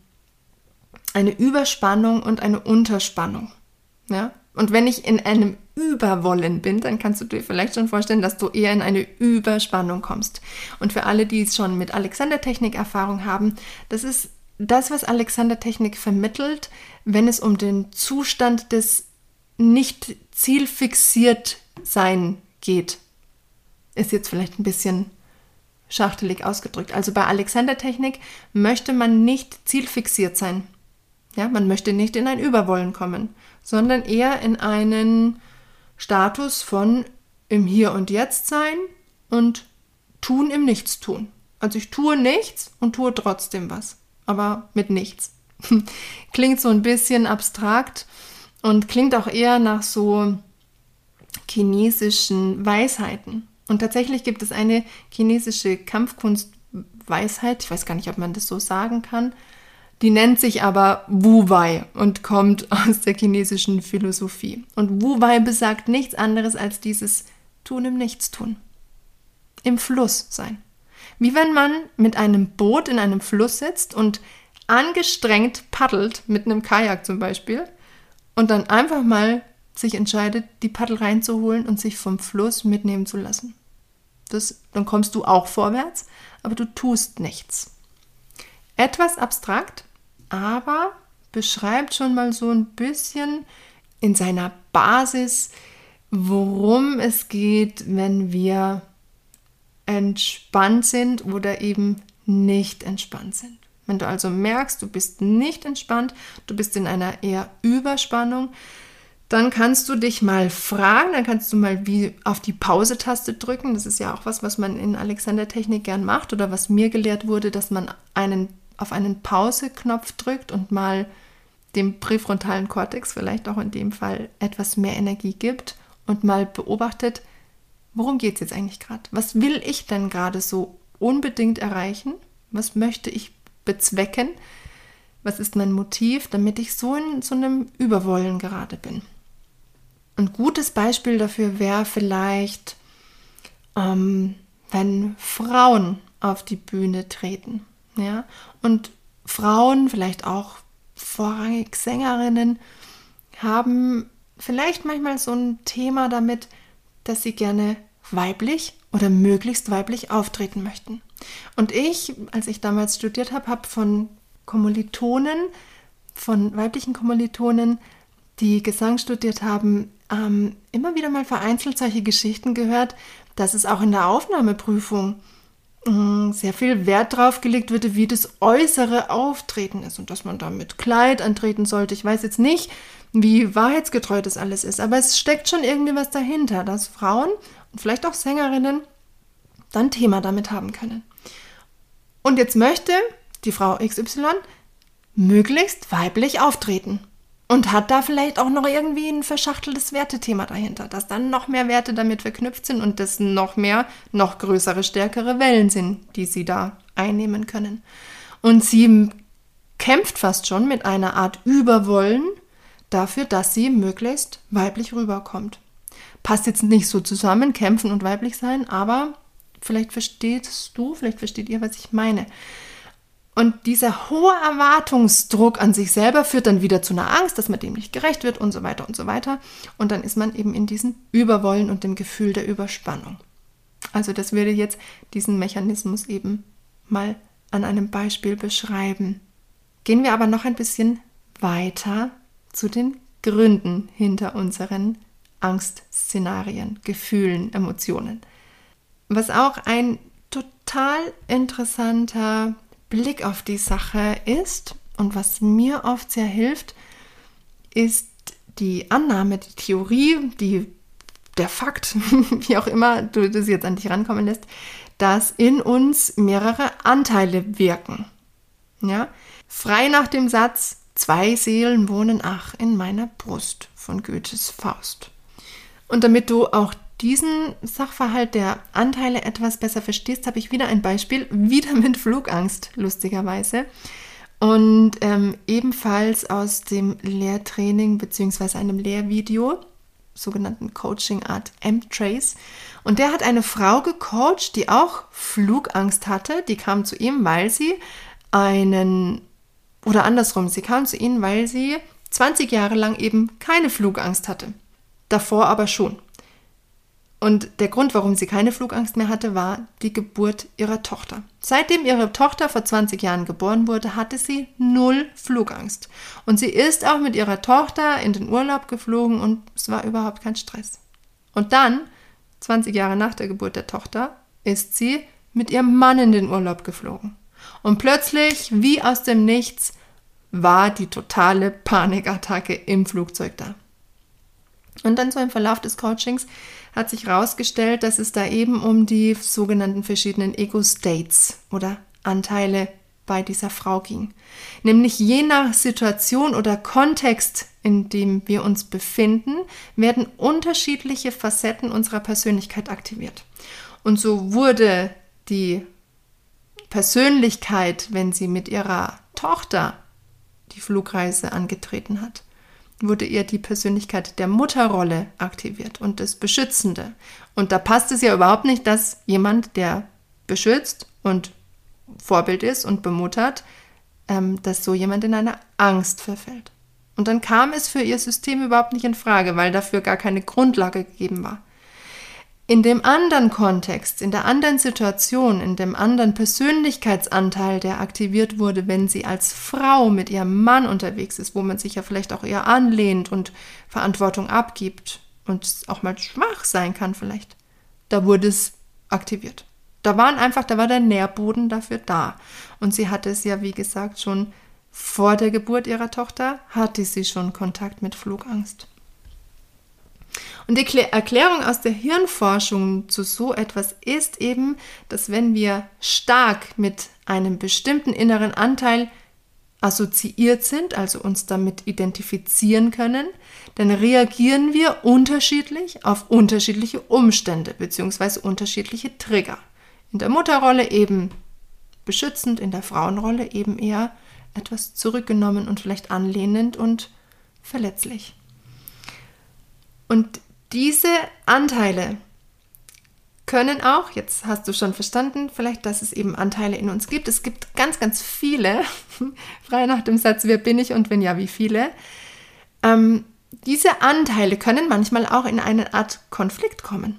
eine Überspannung und eine Unterspannung. Ja? Und wenn ich in einem Überwollen bin, dann kannst du dir vielleicht schon vorstellen, dass du eher in eine Überspannung kommst. Und für alle, die schon mit Alexander-Technik Erfahrung haben, das ist das, was Alexander-Technik vermittelt, wenn es um den Zustand des nicht zielfixiert sein geht. Ist jetzt vielleicht ein bisschen schachtelig ausgedrückt. Also bei Alexander-Technik möchte man nicht zielfixiert sein. Ja, man möchte nicht in ein Überwollen kommen, sondern eher in einen Status von im Hier und Jetzt sein und tun im Nichtstun. Also ich tue nichts und tue trotzdem was, aber mit nichts. klingt so ein bisschen abstrakt und klingt auch eher nach so chinesischen Weisheiten. Und tatsächlich gibt es eine chinesische Kampfkunstweisheit, ich weiß gar nicht, ob man das so sagen kann, die nennt sich aber Wu Wei und kommt aus der chinesischen Philosophie. Und Wu Wei besagt nichts anderes als dieses Tun im Nichtstun. Im Fluss sein. Wie wenn man mit einem Boot in einem Fluss sitzt und angestrengt paddelt, mit einem Kajak zum Beispiel, und dann einfach mal sich entscheidet, die Paddel reinzuholen und sich vom Fluss mitnehmen zu lassen. Das, dann kommst du auch vorwärts, aber du tust nichts. Etwas abstrakt, aber beschreibt schon mal so ein bisschen in seiner Basis, worum es geht, wenn wir entspannt sind oder eben nicht entspannt sind. Wenn du also merkst, du bist nicht entspannt, du bist in einer eher Überspannung, dann kannst du dich mal fragen, dann kannst du mal wie auf die Pause-Taste drücken. Das ist ja auch was, was man in Alexander Technik gern macht oder was mir gelehrt wurde, dass man einen, auf einen Pause-Knopf drückt und mal dem präfrontalen Kortex vielleicht auch in dem Fall etwas mehr Energie gibt und mal beobachtet, worum geht es jetzt eigentlich gerade? Was will ich denn gerade so unbedingt erreichen? Was möchte ich bezwecken? Was ist mein Motiv, damit ich so in so einem Überwollen gerade bin? Ein gutes Beispiel dafür wäre vielleicht, ähm, wenn Frauen auf die Bühne treten. Ja? Und Frauen, vielleicht auch vorrangig Sängerinnen, haben vielleicht manchmal so ein Thema damit, dass sie gerne weiblich oder möglichst weiblich auftreten möchten. Und ich, als ich damals studiert habe, habe von Kommilitonen, von weiblichen Kommilitonen, die Gesang studiert haben, ähm, immer wieder mal vereinzelt solche Geschichten gehört, dass es auch in der Aufnahmeprüfung äh, sehr viel Wert drauf gelegt wird, wie das äußere Auftreten ist und dass man da mit Kleid antreten sollte. Ich weiß jetzt nicht, wie wahrheitsgetreu das alles ist, aber es steckt schon irgendwie was dahinter, dass Frauen und vielleicht auch Sängerinnen dann Thema damit haben können. Und jetzt möchte die Frau XY möglichst weiblich auftreten und hat da vielleicht auch noch irgendwie ein verschachteltes Wertethema dahinter, dass dann noch mehr Werte damit verknüpft sind und das noch mehr, noch größere, stärkere Wellen sind, die sie da einnehmen können. Und sie kämpft fast schon mit einer Art Überwollen dafür, dass sie möglichst weiblich rüberkommt. Passt jetzt nicht so zusammen, kämpfen und weiblich sein, aber vielleicht verstehst du, vielleicht versteht ihr, was ich meine. Und dieser hohe Erwartungsdruck an sich selber führt dann wieder zu einer Angst, dass man dem nicht gerecht wird und so weiter und so weiter. Und dann ist man eben in diesem Überwollen und dem Gefühl der Überspannung. Also das würde jetzt diesen Mechanismus eben mal an einem Beispiel beschreiben. Gehen wir aber noch ein bisschen weiter zu den Gründen hinter unseren Angstszenarien, Gefühlen, Emotionen. Was auch ein total interessanter Blick auf die Sache ist und was mir oft sehr hilft, ist die Annahme, die Theorie, die, der Fakt, wie auch immer du das jetzt an dich rankommen lässt, dass in uns mehrere Anteile wirken. Ja? Frei nach dem Satz, zwei Seelen wohnen ach in meiner Brust von Goethes Faust. Und damit du auch diesen Sachverhalt der Anteile etwas besser verstehst, habe ich wieder ein Beispiel, wieder mit Flugangst, lustigerweise. Und ähm, ebenfalls aus dem Lehrtraining bzw. einem Lehrvideo, sogenannten Coaching Art M-Trace. Und der hat eine Frau gecoacht, die auch Flugangst hatte. Die kam zu ihm, weil sie einen Oder andersrum, sie kam zu ihnen, weil sie 20 Jahre lang eben keine Flugangst hatte. Davor aber schon. Und der Grund, warum sie keine Flugangst mehr hatte, war die Geburt ihrer Tochter. Seitdem ihre Tochter vor 20 Jahren geboren wurde, hatte sie null Flugangst. Und sie ist auch mit ihrer Tochter in den Urlaub geflogen und es war überhaupt kein Stress. Und dann, 20 Jahre nach der Geburt der Tochter, ist sie mit ihrem Mann in den Urlaub geflogen. Und plötzlich, wie aus dem Nichts, war die totale Panikattacke im Flugzeug da. Und dann so im Verlauf des Coachings hat sich herausgestellt, dass es da eben um die sogenannten verschiedenen Ego-States oder Anteile bei dieser Frau ging. Nämlich je nach Situation oder Kontext, in dem wir uns befinden, werden unterschiedliche Facetten unserer Persönlichkeit aktiviert. Und so wurde die Persönlichkeit, wenn sie mit ihrer Tochter die Flugreise angetreten hat, wurde ihr die Persönlichkeit der Mutterrolle aktiviert und das Beschützende. Und da passt es ja überhaupt nicht, dass jemand, der beschützt und Vorbild ist und bemuttert, ähm, dass so jemand in eine Angst verfällt. Und dann kam es für ihr System überhaupt nicht in Frage, weil dafür gar keine Grundlage gegeben war. In dem anderen Kontext, in der anderen Situation, in dem anderen Persönlichkeitsanteil, der aktiviert wurde, wenn sie als Frau mit ihrem Mann unterwegs ist, wo man sich ja vielleicht auch eher anlehnt und Verantwortung abgibt und auch mal schwach sein kann vielleicht, da wurde es aktiviert. Da waren einfach, da war der Nährboden dafür da. Und sie hatte es ja, wie gesagt, schon vor der Geburt ihrer Tochter, hatte sie schon Kontakt mit Flugangst. Und die Erklärung aus der Hirnforschung zu so etwas ist eben, dass wenn wir stark mit einem bestimmten inneren Anteil assoziiert sind, also uns damit identifizieren können, dann reagieren wir unterschiedlich auf unterschiedliche Umstände bzw. unterschiedliche Trigger. In der Mutterrolle eben beschützend, in der Frauenrolle eben eher etwas zurückgenommen und vielleicht anlehnend und verletzlich. Und diese Anteile können auch, jetzt hast du schon verstanden, vielleicht, dass es eben Anteile in uns gibt. Es gibt ganz, ganz viele, frei nach dem Satz, wer bin ich und wenn ja, wie viele. Ähm, diese Anteile können manchmal auch in eine Art Konflikt kommen.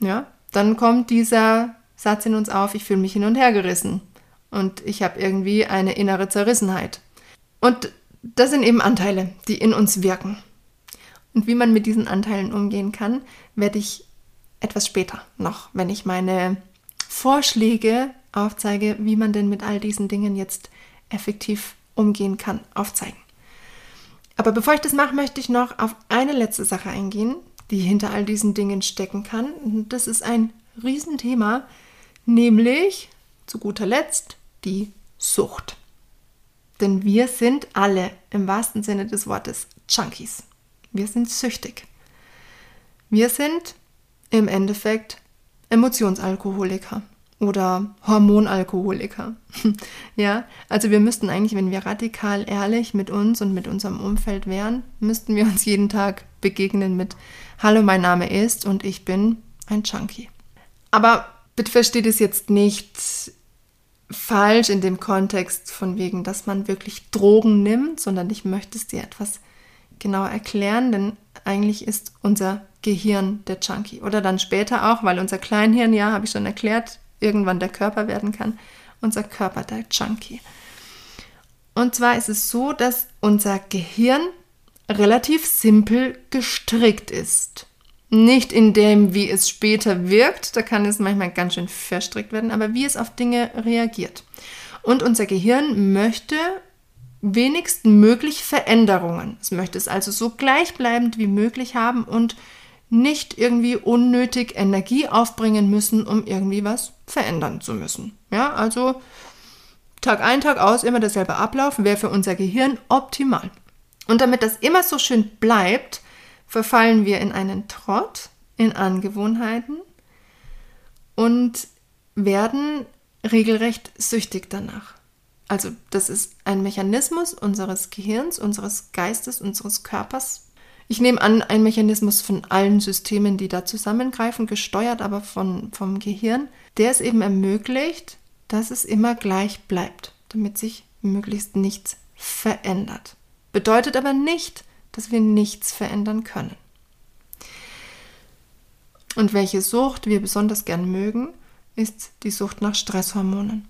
Ja, dann kommt dieser Satz in uns auf, ich fühle mich hin und her gerissen und ich habe irgendwie eine innere Zerrissenheit. Und das sind eben Anteile, die in uns wirken. Und wie man mit diesen Anteilen umgehen kann, werde ich etwas später noch, wenn ich meine Vorschläge aufzeige, wie man denn mit all diesen Dingen jetzt effektiv umgehen kann, aufzeigen. Aber bevor ich das mache, möchte ich noch auf eine letzte Sache eingehen, die hinter all diesen Dingen stecken kann. Und das ist ein Riesenthema, nämlich zu guter Letzt die Sucht. Denn wir sind alle im wahrsten Sinne des Wortes Junkies. Wir sind süchtig. Wir sind im Endeffekt Emotionsalkoholiker oder Hormonalkoholiker. ja, also wir müssten eigentlich, wenn wir radikal ehrlich mit uns und mit unserem Umfeld wären, müssten wir uns jeden Tag begegnen mit Hallo, mein Name ist und ich bin ein Junkie. Aber bitte versteht es jetzt nicht falsch in dem Kontext von wegen, dass man wirklich Drogen nimmt, sondern ich möchte es dir etwas genauer erklären, denn eigentlich ist unser Gehirn der Junkie. Oder dann später auch, weil unser Kleinhirn, ja, habe ich schon erklärt, irgendwann der Körper werden kann, unser Körper der Junkie. Und zwar ist es so, dass unser Gehirn relativ simpel gestrickt ist. Nicht in dem, wie es später wirkt, da kann es manchmal ganz schön verstrickt werden, aber wie es auf Dinge reagiert. Und unser Gehirn möchte wenigsten möglich Veränderungen. Es möchte es also so gleichbleibend wie möglich haben und nicht irgendwie unnötig Energie aufbringen müssen, um irgendwie was verändern zu müssen. Ja, also Tag ein, Tag aus immer derselbe Ablauf wäre für unser Gehirn optimal. Und damit das immer so schön bleibt, verfallen wir in einen Trott, in Angewohnheiten und werden regelrecht süchtig danach. Also das ist ein Mechanismus unseres Gehirns, unseres Geistes, unseres Körpers. Ich nehme an, ein Mechanismus von allen Systemen, die da zusammengreifen, gesteuert aber von, vom Gehirn, der es eben ermöglicht, dass es immer gleich bleibt, damit sich möglichst nichts verändert. Bedeutet aber nicht, dass wir nichts verändern können. Und welche Sucht wir besonders gern mögen, ist die Sucht nach Stresshormonen.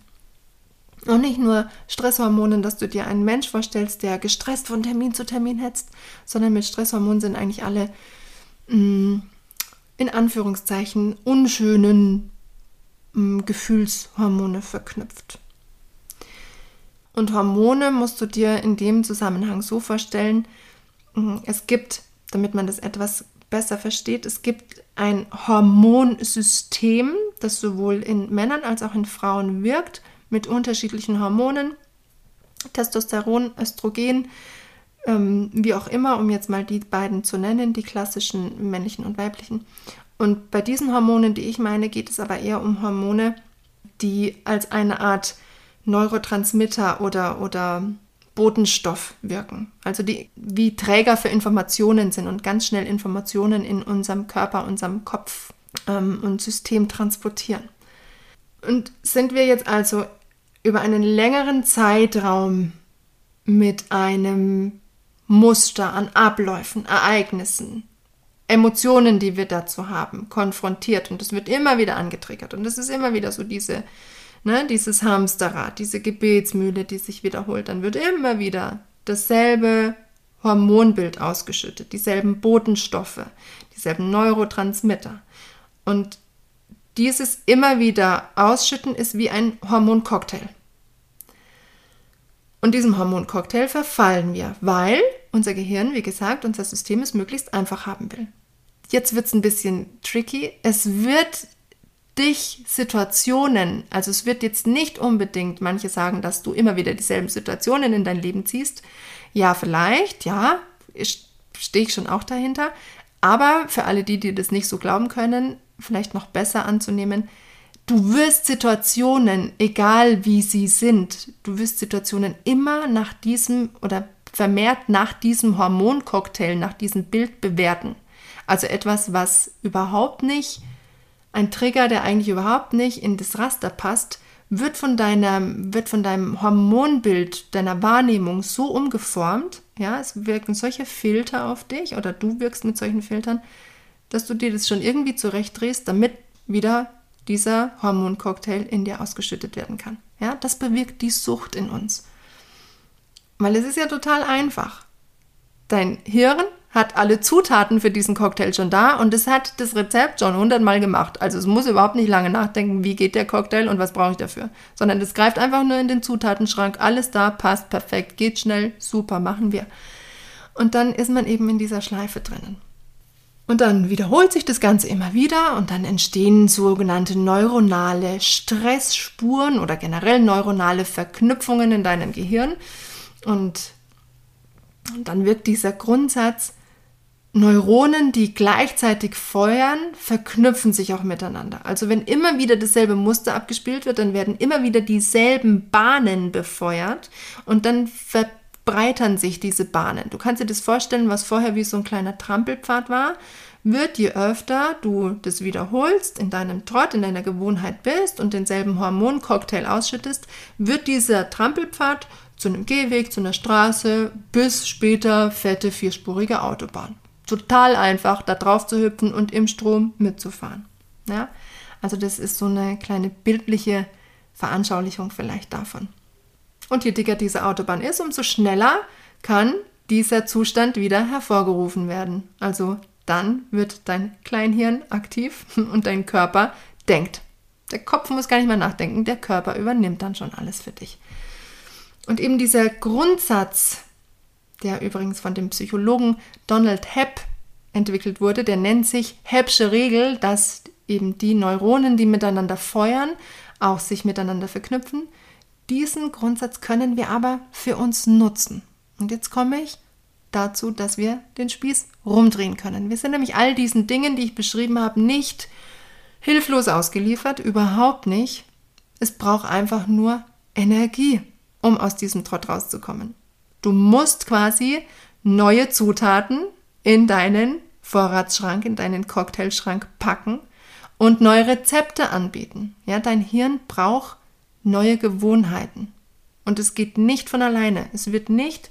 Und nicht nur Stresshormonen, dass du dir einen Mensch vorstellst, der gestresst von Termin zu Termin hetzt, sondern mit Stresshormonen sind eigentlich alle mh, mm, in Anführungszeichen unschönen mh, mm, Gefühlshormone verknüpft. Und Hormone musst du dir in dem Zusammenhang so vorstellen, mh, mm, es gibt, damit man das etwas besser versteht, es gibt ein Hormonsystem, das sowohl in Männern als auch in Frauen wirkt mit unterschiedlichen Hormonen, Testosteron, Östrogen, ähm, wie auch immer, um jetzt mal die beiden zu nennen, die klassischen männlichen und weiblichen. Und bei diesen Hormonen, die ich meine, geht es aber eher um Hormone, die als eine Art Neurotransmitter oder, oder Botenstoff wirken. Also die wie Träger für Informationen sind und ganz schnell Informationen in unserem Körper, unserem Kopf ähm, und System transportieren. Und sind wir jetzt also über einen längeren Zeitraum mit einem Muster an Abläufen, Ereignissen, Emotionen, die wir dazu haben, konfrontiert. Und es wird immer wieder angetriggert. Und es ist immer wieder so diese, ne, dieses Hamsterrad, diese Gebetsmühle, die sich wiederholt, dann wird immer wieder dasselbe Hormonbild ausgeschüttet, dieselben Botenstoffe, dieselben Neurotransmitter. Und dieses immer wieder Ausschütten ist wie ein Hormoncocktail. Und diesem Hormoncocktail verfallen wir, weil unser Gehirn, wie gesagt, unser System es möglichst einfach haben will. Jetzt wird es ein bisschen tricky. Es wird dich Situationen, also es wird jetzt nicht unbedingt, manche sagen, dass du immer wieder dieselben Situationen in dein Leben ziehst. Ja, vielleicht, ja, stehe ich schon auch dahinter. Aber für alle die, die das nicht so glauben können, vielleicht noch besser anzunehmen, du wirst Situationen, egal wie sie sind, du wirst Situationen immer nach diesem oder vermehrt nach diesem Hormoncocktail, nach diesem Bild bewerten. Also etwas, was überhaupt nicht, ein Trigger, der eigentlich überhaupt nicht in das Raster passt, wird von, deiner, wird von deinem Hormonbild, deiner Wahrnehmung so umgeformt, ja, es wirken solche Filter auf dich oder du wirkst mit solchen Filtern, dass du dir das schon irgendwie zurechtdrehst, damit wieder dieser Hormoncocktail in dir ausgeschüttet werden kann. Ja, das bewirkt die Sucht in uns. Weil es ist ja total einfach. Dein Hirn hat alle Zutaten für diesen Cocktail schon da und es hat das Rezept schon hundertmal gemacht. Also es muss überhaupt nicht lange nachdenken, wie geht der Cocktail und was brauche ich dafür, sondern es greift einfach nur in den Zutatenschrank, alles da, passt perfekt, geht schnell, super, machen wir. Und dann ist man eben in dieser Schleife drinnen. Und dann wiederholt sich das Ganze immer wieder und dann entstehen sogenannte neuronale Stressspuren oder generell neuronale Verknüpfungen in deinem Gehirn. Und, dann wirkt dieser Grundsatz, Neuronen, die gleichzeitig feuern, verknüpfen sich auch miteinander. Also wenn immer wieder dasselbe Muster abgespielt wird, dann werden immer wieder dieselben Bahnen befeuert und dann verbindet breitern sich diese Bahnen. Du kannst dir das vorstellen, was vorher wie so ein kleiner Trampelpfad war, wird je öfter du das wiederholst, in deinem Trott, in deiner Gewohnheit bist und denselben Hormoncocktail ausschüttest, wird dieser Trampelpfad zu einem Gehweg, zu einer Straße, bis später fette vierspurige Autobahn. Total einfach, da drauf zu hüpfen und im Strom mitzufahren. Ja? Also das ist so eine kleine bildliche Veranschaulichung vielleicht davon. Und je dicker diese Autobahn ist, umso schneller kann dieser Zustand wieder hervorgerufen werden. Also dann wird dein Kleinhirn aktiv und dein Körper denkt. Der Kopf muss gar nicht mehr nachdenken, der Körper übernimmt dann schon alles für dich. Und eben dieser Grundsatz, der übrigens von dem Psychologen Donald Hepp entwickelt wurde, der nennt sich Heppsche Regel, dass eben die Neuronen, die miteinander feuern, auch sich miteinander verknüpfen, diesen Grundsatz können wir aber für uns nutzen. Und jetzt komme ich dazu, dass wir den Spieß rumdrehen können. Wir sind nämlich all diesen Dingen, die ich beschrieben habe, nicht hilflos ausgeliefert, überhaupt nicht. Es braucht einfach nur Energie, um aus diesem Trott rauszukommen. Du musst quasi neue Zutaten in deinen Vorratsschrank, in deinen Cocktailschrank packen und neue Rezepte anbieten. Ja, dein Hirn braucht neue Gewohnheiten. Und es geht nicht von alleine. Es wird nicht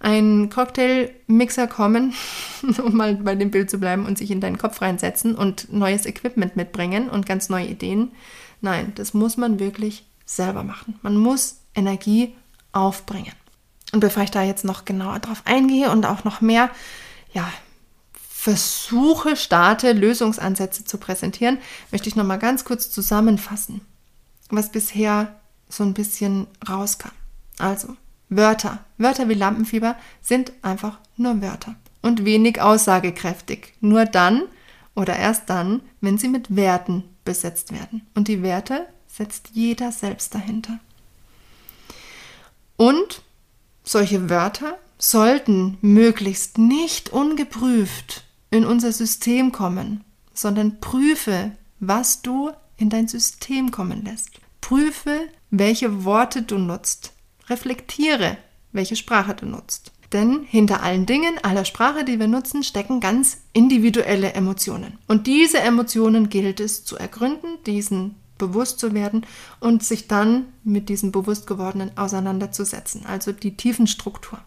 ein Cocktailmixer kommen, um mal bei dem Bild zu bleiben, und sich in deinen Kopf reinsetzen und neues Equipment mitbringen und ganz neue Ideen. Nein, das muss man wirklich selber machen. Man muss Energie aufbringen. Und bevor ich da jetzt noch genauer drauf eingehe und auch noch mehr, ja, versuche, starte, Lösungsansätze zu präsentieren, möchte ich noch mal ganz kurz zusammenfassen, was bisher so ein bisschen rauskam. Also, Wörter, Wörter wie Lampenfieber sind einfach nur Wörter und wenig aussagekräftig. Nur dann oder erst dann, wenn sie mit Werten besetzt werden. Und die Werte setzt jeder selbst dahinter. Und solche Wörter sollten möglichst nicht ungeprüft in unser System kommen, sondern prüfe, was du in dein System kommen lässt. Prüfe, welche Worte du nutzt. Reflektiere, welche Sprache du nutzt. Denn hinter allen Dingen, aller Sprache, die wir nutzen, stecken ganz individuelle Emotionen. Und diese Emotionen gilt es zu ergründen, diesen bewusst zu werden und sich dann mit diesem bewusst gewordenen auseinanderzusetzen, also die Tiefenstruktur.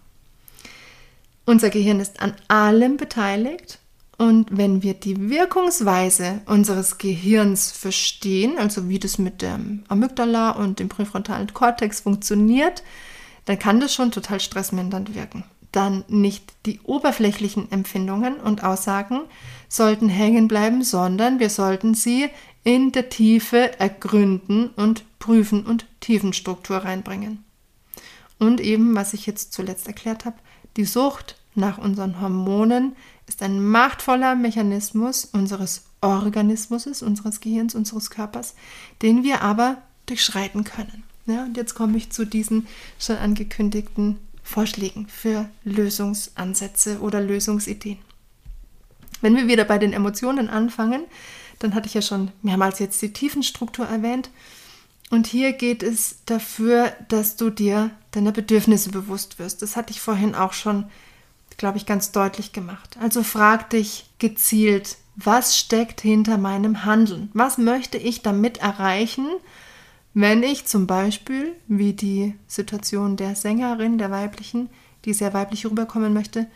Unser Gehirn ist an allem beteiligt und wenn wir die Wirkungsweise unseres Gehirns verstehen, also wie das mit dem Amygdala und dem präfrontalen Kortex funktioniert, dann kann das schon total stressmindernd wirken. Dann nicht die oberflächlichen Empfindungen und Aussagen sollten hängen bleiben, sondern wir sollten sie in der Tiefe ergründen und prüfen und Tiefenstruktur reinbringen. Und eben, was ich jetzt zuletzt erklärt habe, die Sucht nach unseren Hormonen ist ein machtvoller Mechanismus unseres Organismus, unseres Gehirns, unseres Körpers, den wir aber durchschreiten können. Ja, und jetzt komme ich zu diesen schon angekündigten Vorschlägen für Lösungsansätze oder Lösungsideen. Wenn wir wieder bei den Emotionen anfangen, dann hatte ich ja schon mehrmals jetzt die Tiefenstruktur erwähnt. Und hier geht es dafür, dass du dir deiner Bedürfnisse bewusst wirst. Das hatte ich vorhin auch schon, glaube ich, ganz deutlich gemacht. Also frag dich gezielt, was steckt hinter meinem Handeln? Was möchte ich damit erreichen, wenn ich zum Beispiel, wie die Situation der Sängerin, der weiblichen, die sehr weiblich rüberkommen möchte,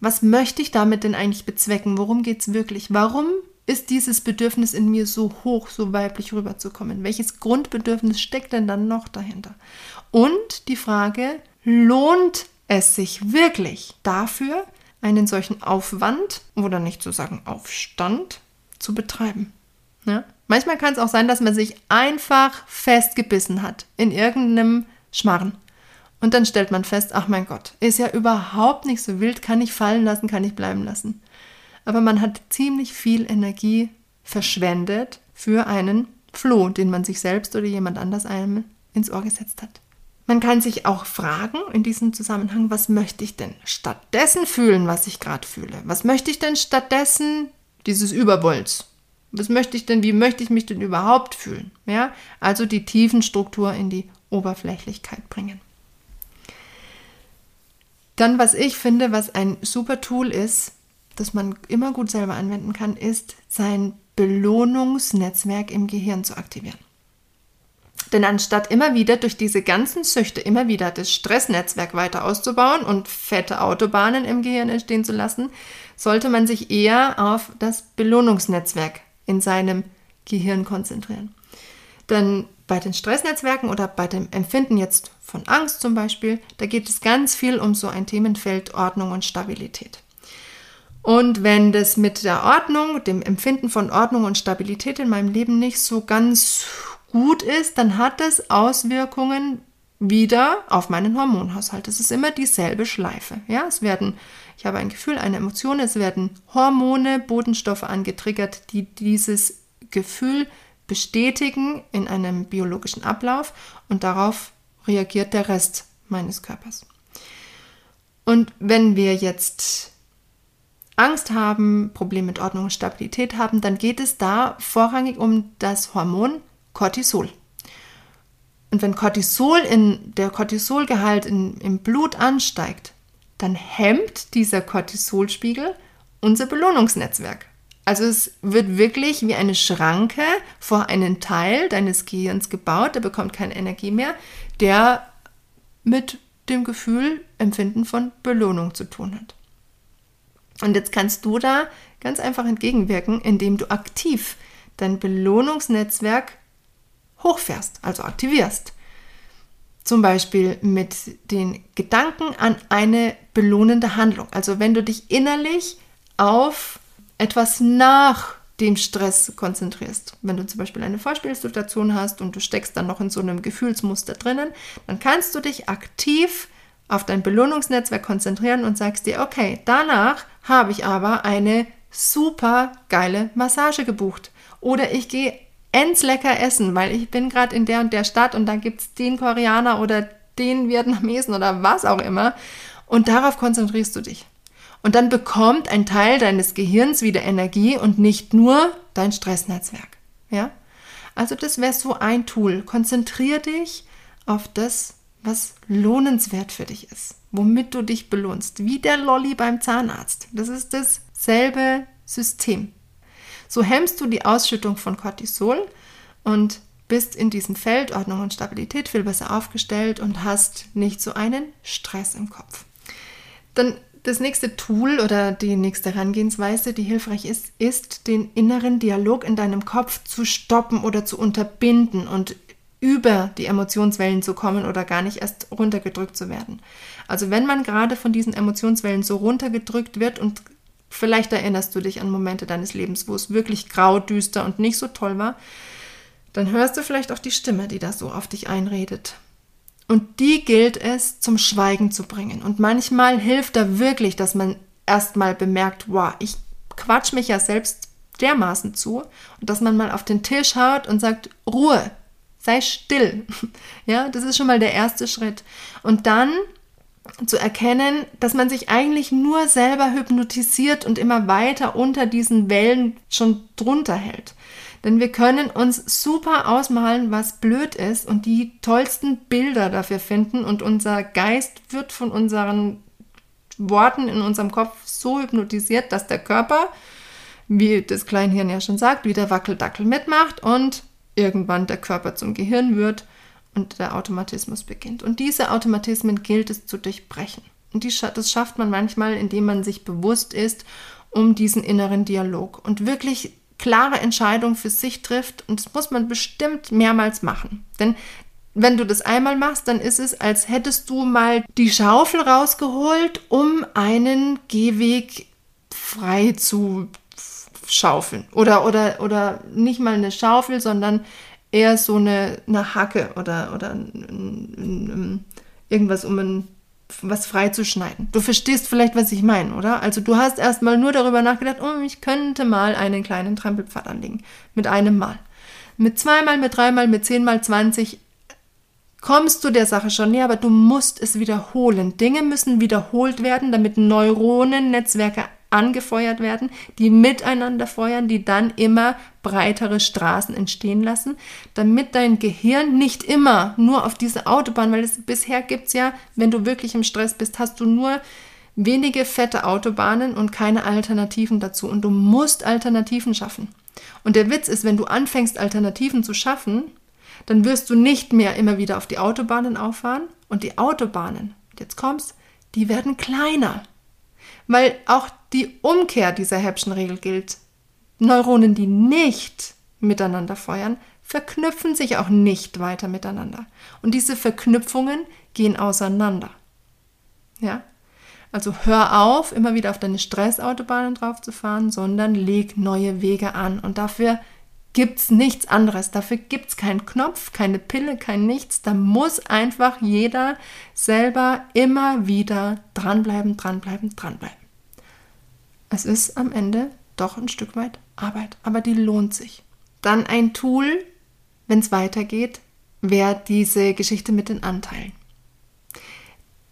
was möchte ich damit denn eigentlich bezwecken? Worum geht es wirklich? Warum ist dieses Bedürfnis in mir so hoch, so weiblich rüberzukommen? Welches Grundbedürfnis steckt denn dann noch dahinter? Und die Frage, lohnt es sich wirklich dafür, einen solchen Aufwand oder nicht zu sagen Aufstand zu betreiben? Ja? Manchmal kann es auch sein, dass man sich einfach festgebissen hat in irgendeinem Schmarren. Und dann stellt man fest, ach mein Gott, ist ja überhaupt nicht so wild, kann ich fallen lassen, kann ich bleiben lassen aber man hat ziemlich viel Energie verschwendet für einen Floh, den man sich selbst oder jemand anders einem ins Ohr gesetzt hat. Man kann sich auch fragen in diesem Zusammenhang, was möchte ich denn stattdessen fühlen, was ich gerade fühle? Was möchte ich denn stattdessen dieses Überbolz? Was möchte ich denn, wie möchte ich mich denn überhaupt fühlen? Ja, also die Tiefenstruktur in die Oberflächlichkeit bringen. Dann, was ich finde, was ein super Tool ist, das man immer gut selber anwenden kann, ist sein Belohnungsnetzwerk im Gehirn zu aktivieren. Denn anstatt immer wieder durch diese ganzen Süchte immer wieder das Stressnetzwerk weiter auszubauen und fette Autobahnen im Gehirn entstehen zu lassen, sollte man sich eher auf das Belohnungsnetzwerk in seinem Gehirn konzentrieren. Denn bei den Stressnetzwerken oder bei dem Empfinden jetzt von Angst zum Beispiel, da geht es ganz viel um so ein Themenfeld Ordnung und Stabilität. Und wenn das mit der Ordnung, dem Empfinden von Ordnung und Stabilität in meinem Leben nicht so ganz gut ist, dann hat das Auswirkungen wieder auf meinen Hormonhaushalt. Es ist immer dieselbe Schleife. Ja, es werden, ich habe ein Gefühl, eine Emotion, es werden Hormone, Botenstoffe angetriggert, die dieses Gefühl bestätigen in einem biologischen Ablauf und darauf reagiert der Rest meines Körpers. Und wenn wir jetzt Angst haben, Probleme mit Ordnung und Stabilität haben, dann geht es da vorrangig um das Hormon Cortisol. Und wenn Cortisol in, der Cortisolgehalt in, im Blut ansteigt, dann hemmt dieser Cortisolspiegel unser Belohnungsnetzwerk. Also es wird wirklich wie eine Schranke vor einen Teil deines Gehirns gebaut, der bekommt keine Energie mehr, der mit dem Gefühl, Empfinden von Belohnung zu tun hat. Und jetzt kannst du da ganz einfach entgegenwirken, indem du aktiv dein Belohnungsnetzwerk hochfährst, also aktivierst. Zum Beispiel mit den Gedanken an eine belohnende Handlung. Also wenn du dich innerlich auf etwas nach dem Stress konzentrierst. Wenn du zum Beispiel eine Vorspielsituation hast und du steckst dann noch in so einem Gefühlsmuster drinnen, dann kannst du dich aktiv auf dein Belohnungsnetzwerk konzentrieren und sagst dir, okay, danach habe ich aber eine super geile Massage gebucht. Oder ich gehe ends lecker essen, weil ich bin gerade in der und der Stadt und da gibt es den Koreaner oder den Vietnamesen oder was auch immer. Und darauf konzentrierst du dich. Und dann bekommt ein Teil deines Gehirns wieder Energie und nicht nur dein Stressnetzwerk. Ja? Also das wäre so ein Tool. Konzentrier dich auf das, was lohnenswert für dich ist, womit du dich belohnst, wie der Lolly beim Zahnarzt. Das ist dasselbe System. So hemmst du die Ausschüttung von Cortisol und bist in diesem Feld Ordnung und Stabilität viel besser aufgestellt und hast nicht so einen Stress im Kopf. Dann das nächste Tool oder die nächste Herangehensweise, die hilfreich ist, ist, den inneren Dialog in deinem Kopf zu stoppen oder zu unterbinden und über die Emotionswellen zu kommen oder gar nicht erst runtergedrückt zu werden. Also wenn man gerade von diesen Emotionswellen so runtergedrückt wird und vielleicht erinnerst du dich an Momente deines Lebens, wo es wirklich grau, düster und nicht so toll war, dann hörst du vielleicht auch die Stimme, die da so auf dich einredet. Und die gilt es zum Schweigen zu bringen. Und manchmal hilft da wirklich, dass man erstmal bemerkt, wow, ich quatsch mich ja selbst dermaßen zu und dass man mal auf den Tisch haut und sagt, Ruhe, sei still. Ja, das ist schon mal der erste Schritt. Und dann zu erkennen, dass man sich eigentlich nur selber hypnotisiert und immer weiter unter diesen Wellen schon drunter hält. Denn wir können uns super ausmalen, was blöd ist und die tollsten Bilder dafür finden und unser Geist wird von unseren Worten in unserem Kopf so hypnotisiert, dass der Körper, wie das Kleinhirn ja schon sagt, wie der Wackeldackel mitmacht und irgendwann der Körper zum Gehirn wird und der Automatismus beginnt. Und diese Automatismen gilt es zu durchbrechen. Und die, das schafft man manchmal, indem man sich bewusst ist um diesen inneren Dialog und wirklich klare Entscheidung für sich trifft. Und das muss man bestimmt mehrmals machen. Denn wenn du das einmal machst, dann ist es, als hättest du mal die Schaufel rausgeholt, um einen Gehweg frei zu schaufeln. Oder, oder, oder nicht mal eine Schaufel, sondern eher so eine, eine Hacke oder, oder ein, ein, irgendwas, um ein, was freizuschneiden. Du verstehst vielleicht, was ich meine, oder? Also du hast erstmal nur darüber nachgedacht, oh, ich könnte mal einen kleinen Trampelpfad anlegen. Mit einem Mal. Mit zweimal, mit dreimal, mit zehnmal, zwanzig kommst du der Sache schon näher, aber du musst es wiederholen. Dinge müssen wiederholt werden, damit Neuronennetzwerke angefeuert werden, die miteinander feuern, die dann immer breitere Straßen entstehen lassen, damit dein Gehirn nicht immer nur auf diese Autobahn, weil es bisher gibt es ja, wenn du wirklich im Stress bist, hast du nur wenige fette Autobahnen und keine Alternativen dazu. Und du musst Alternativen schaffen. Und der Witz ist, wenn du anfängst, Alternativen zu schaffen, dann wirst du nicht mehr immer wieder auf die Autobahnen auffahren. Und die Autobahnen, jetzt kommst, die werden kleiner. Weil auch die Umkehr dieser Hebschen Regel gilt. Neuronen, die nicht miteinander feuern, verknüpfen sich auch nicht weiter miteinander. Und diese Verknüpfungen gehen auseinander. Ja? Also hör auf, immer wieder auf deine Stressautobahnen drauf zu fahren, sondern leg neue Wege an. Und dafür gibt es nichts anderes. Dafür gibt es keinen Knopf, keine Pille, kein nichts. Da muss einfach jeder selber immer wieder dranbleiben, dranbleiben, dranbleiben. Es ist am Ende doch ein Stück weit Arbeit, aber die lohnt sich. Dann ein Tool, wenn es weitergeht, wäre diese Geschichte mit den Anteilen.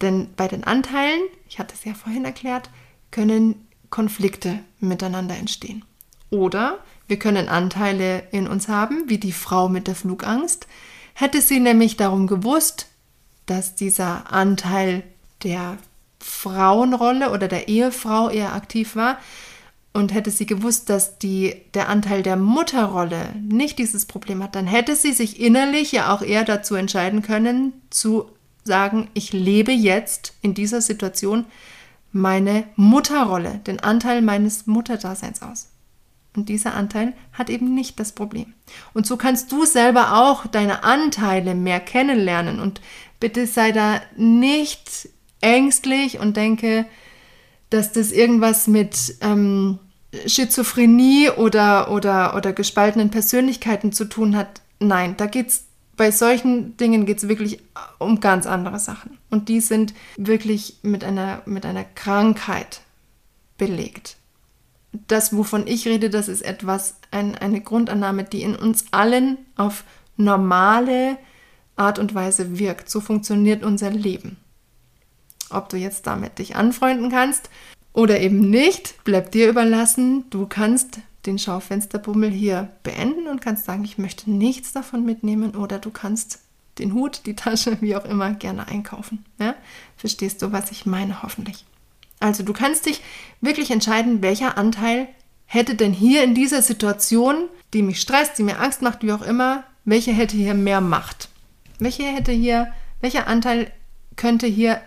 Denn bei den Anteilen, ich hatte es ja vorhin erklärt, können Konflikte miteinander entstehen. Oder wir können Anteile in uns haben, wie die Frau mit der Flugangst. Hätte sie nämlich darum gewusst, dass dieser Anteil der Frauenrolle oder der Ehefrau eher aktiv war und hätte sie gewusst, dass die, der Anteil der Mutterrolle nicht dieses Problem hat, dann hätte sie sich innerlich ja auch eher dazu entscheiden können, zu sagen, ich lebe jetzt in dieser Situation meine Mutterrolle, den Anteil meines Mutterdaseins aus. Und dieser Anteil hat eben nicht das Problem. Und so kannst du selber auch deine Anteile mehr kennenlernen. Und bitte sei da nicht ängstlich und denke, dass das irgendwas mit ähm, Schizophrenie oder, oder, oder gespaltenen Persönlichkeiten zu tun hat. Nein, da geht es bei solchen Dingen geht es wirklich um ganz andere Sachen. Und die sind wirklich mit einer, mit einer Krankheit belegt das, wovon ich rede, das ist etwas, ein, eine Grundannahme, die in uns allen auf normale Art und Weise wirkt. So funktioniert unser Leben. Ob du jetzt damit dich anfreunden kannst oder eben nicht, bleibt dir überlassen. Du kannst den Schaufensterbummel hier beenden und kannst sagen, ich möchte nichts davon mitnehmen oder du kannst den Hut, die Tasche, wie auch immer, gerne einkaufen. Ja? Verstehst du, was ich meine, hoffentlich. Also du kannst dich wirklich entscheiden, welcher Anteil hätte denn hier in dieser Situation, die mich stresst, die mir Angst macht, wie auch immer, welche hätte hier mehr Macht? Welche hätte hier, welcher Anteil könnte hier,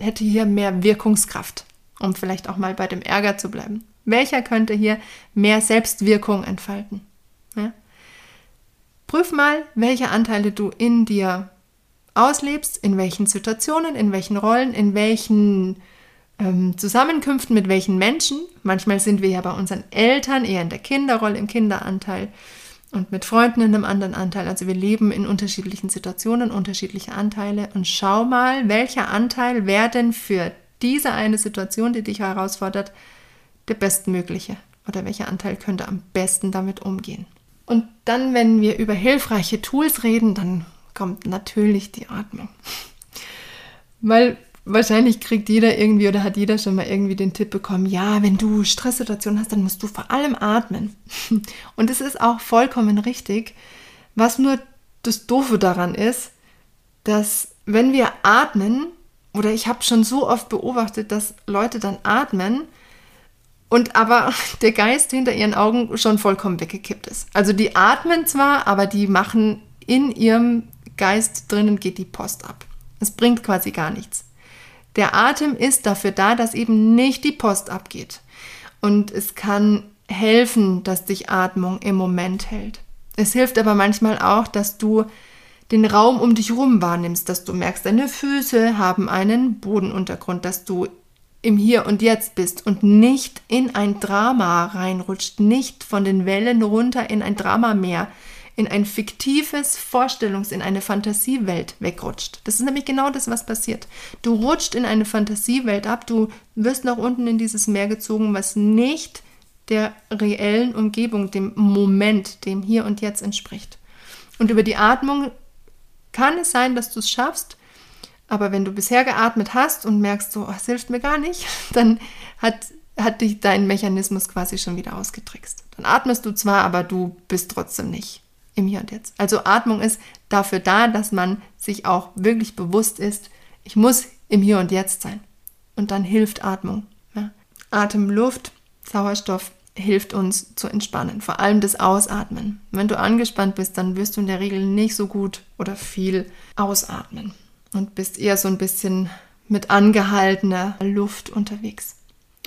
hätte hier mehr Wirkungskraft, um vielleicht auch mal bei dem Ärger zu bleiben? Welcher könnte hier mehr Selbstwirkung entfalten? Ja? Prüf mal, welche Anteile du in dir auslebst, in welchen Situationen, in welchen Rollen, in welchen ähm, Zusammenkünften mit welchen Menschen. Manchmal sind wir ja bei unseren Eltern eher in der Kinderrolle, im Kinderanteil und mit Freunden in einem anderen Anteil. Also wir leben in unterschiedlichen Situationen, unterschiedliche Anteile und schau mal, welcher Anteil wäre denn für diese eine Situation, die dich herausfordert, der bestmögliche oder welcher Anteil könnte am besten damit umgehen. Und dann, wenn wir über hilfreiche Tools reden, dann kommt natürlich die Atmung. Weil wahrscheinlich kriegt jeder irgendwie oder hat jeder schon mal irgendwie den Tipp bekommen, ja, wenn du Stresssituationen hast, dann musst du vor allem atmen. Und es ist auch vollkommen richtig. Was nur das Doofe daran ist, dass wenn wir atmen, oder ich habe schon so oft beobachtet, dass Leute dann atmen und aber der Geist hinter ihren Augen schon vollkommen weggekippt ist. Also die atmen zwar, aber die machen in ihrem Geist drinnen geht die Post ab. Es bringt quasi gar nichts. Der Atem ist dafür da, dass eben nicht die Post abgeht. Und es kann helfen, dass dich Atmung im Moment hält. Es hilft aber manchmal auch, dass du den Raum um dich herum wahrnimmst, dass du merkst, deine Füße haben einen Bodenuntergrund, dass du im Hier und Jetzt bist und nicht in ein Drama reinrutscht, nicht von den Wellen runter in ein Dramameer, in ein fiktives Vorstellungs-, in eine Fantasiewelt wegrutscht. Das ist nämlich genau das, was passiert. Du rutscht in eine Fantasiewelt ab, du wirst nach unten in dieses Meer gezogen, was nicht der reellen Umgebung, dem Moment, dem Hier und Jetzt entspricht. Und über die Atmung kann es sein, dass du es schaffst, aber wenn du bisher geatmet hast und merkst, so, oh, es hilft mir gar nicht, dann hat, hat dich dein Mechanismus quasi schon wieder ausgetrickst. Dann atmest du zwar, aber du bist trotzdem nicht im Hier und Jetzt. Also Atmung ist dafür da, dass man sich auch wirklich bewusst ist, ich muss im Hier und Jetzt sein. Und dann hilft Atmung. Ja. Atem, Luft, Sauerstoff hilft uns zu entspannen. Vor allem das Ausatmen. Wenn du angespannt bist, dann wirst du in der Regel nicht so gut oder viel ausatmen und bist eher so ein bisschen mit angehaltener Luft unterwegs.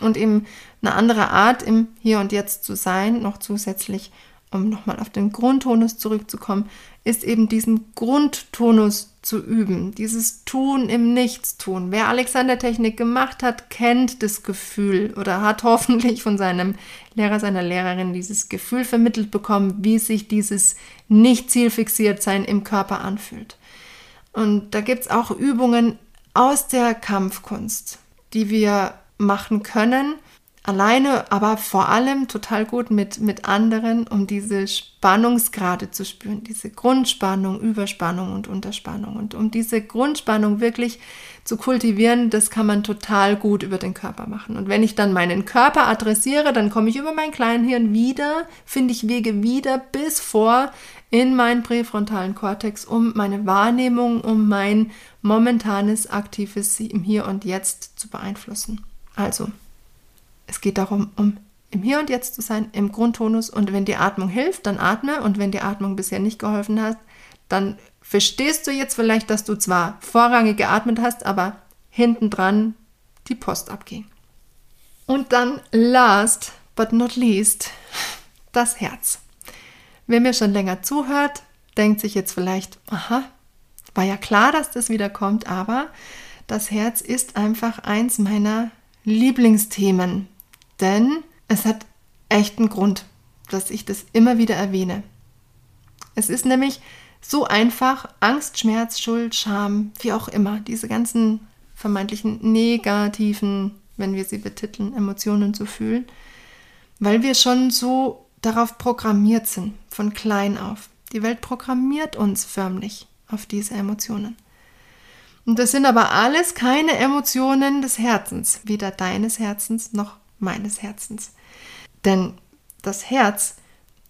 Und eben eine andere Art, im Hier und Jetzt zu sein, noch zusätzlich um nochmal auf den Grundtonus zurückzukommen, ist eben diesen Grundtonus zu üben, dieses Tun im Nichtstun. Wer Alexander-Technik gemacht hat, kennt das Gefühl oder hat hoffentlich von seinem Lehrer, seiner Lehrerin dieses Gefühl vermittelt bekommen, wie sich dieses nicht zielfixiert sein im Körper anfühlt. Und da gibt es auch Übungen aus der Kampfkunst, die wir machen können, alleine, aber vor allem total gut mit, mit anderen, um diese Spannungsgrade zu spüren, diese Grundspannung, Überspannung und Unterspannung. Und um diese Grundspannung wirklich zu kultivieren, das kann man total gut über den Körper machen. Und wenn ich dann meinen Körper adressiere, dann komme ich über mein Kleinhirn wieder, finde ich Wege wieder bis vor in meinen präfrontalen Kortex, um meine Wahrnehmung, um mein momentanes aktives Hier und Jetzt zu beeinflussen. Also es geht darum, um im Hier und Jetzt zu sein, im Grundtonus. Und wenn die Atmung hilft, dann atme. Und wenn die Atmung bisher nicht geholfen hat, dann verstehst du jetzt vielleicht, dass du zwar vorrangig geatmet hast, aber hinten dran die Post abging. Und dann last but not least das Herz. Wer mir schon länger zuhört, denkt sich jetzt vielleicht, aha, war ja klar, dass das wieder kommt, aber das Herz ist einfach eins meiner Lieblingsthemen, denn es hat echten Grund, dass ich das immer wieder erwähne. Es ist nämlich so einfach, Angst, Schmerz, Schuld, Scham, wie auch immer, diese ganzen vermeintlichen negativen, wenn wir sie betiteln, Emotionen zu fühlen, weil wir schon so darauf programmiert sind, von klein auf. Die Welt programmiert uns förmlich auf diese Emotionen. Und das sind aber alles keine Emotionen des Herzens, weder deines Herzens noch meines Herzens. Denn das Herz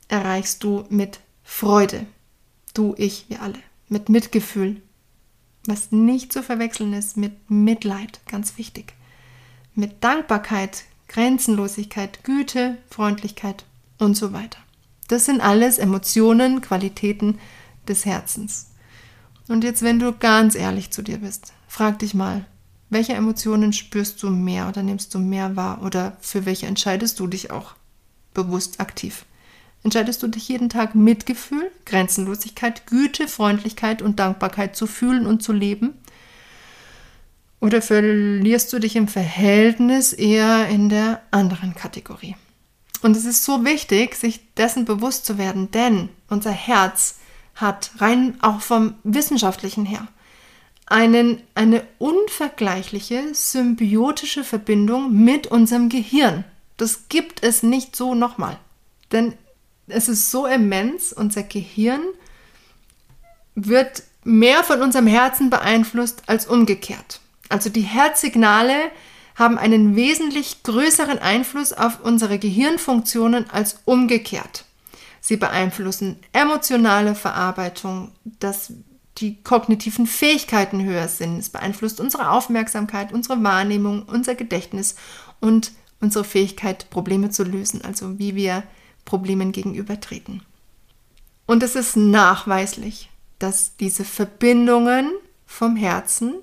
erreichst du mit Freude. Du, ich, wir alle. Mit Mitgefühl. Was nicht zu verwechseln ist mit Mitleid, ganz wichtig. Mit Dankbarkeit, Grenzenlosigkeit, Güte, Freundlichkeit und so weiter. Das sind alles Emotionen, Qualitäten des Herzens. Und jetzt, wenn du ganz ehrlich zu dir bist, frag dich mal, welche Emotionen spürst du mehr oder nimmst du mehr wahr oder für welche entscheidest du dich auch bewusst aktiv? Entscheidest du dich jeden Tag Mitgefühl, Grenzenlosigkeit, Güte, Freundlichkeit und Dankbarkeit zu fühlen und zu leben? Oder verlierst du dich im Verhältnis eher in der anderen Kategorie? Und es ist so wichtig, sich dessen bewusst zu werden, denn unser Herz hat, rein auch vom wissenschaftlichen her, einen, eine unvergleichliche symbiotische Verbindung mit unserem Gehirn. Das gibt es nicht so nochmal. Denn es ist so immens, unser Gehirn wird mehr von unserem Herzen beeinflusst als umgekehrt. Also die Herzsignale haben einen wesentlich größeren Einfluss auf unsere Gehirnfunktionen als umgekehrt. Sie beeinflussen emotionale Verarbeitung, dass die kognitiven Fähigkeiten höher sind. Es beeinflusst unsere Aufmerksamkeit, unsere Wahrnehmung, unser Gedächtnis und unsere Fähigkeit, Probleme zu lösen, also wie wir Problemen gegenübertreten. Und es ist nachweislich, dass diese Verbindungen vom Herzen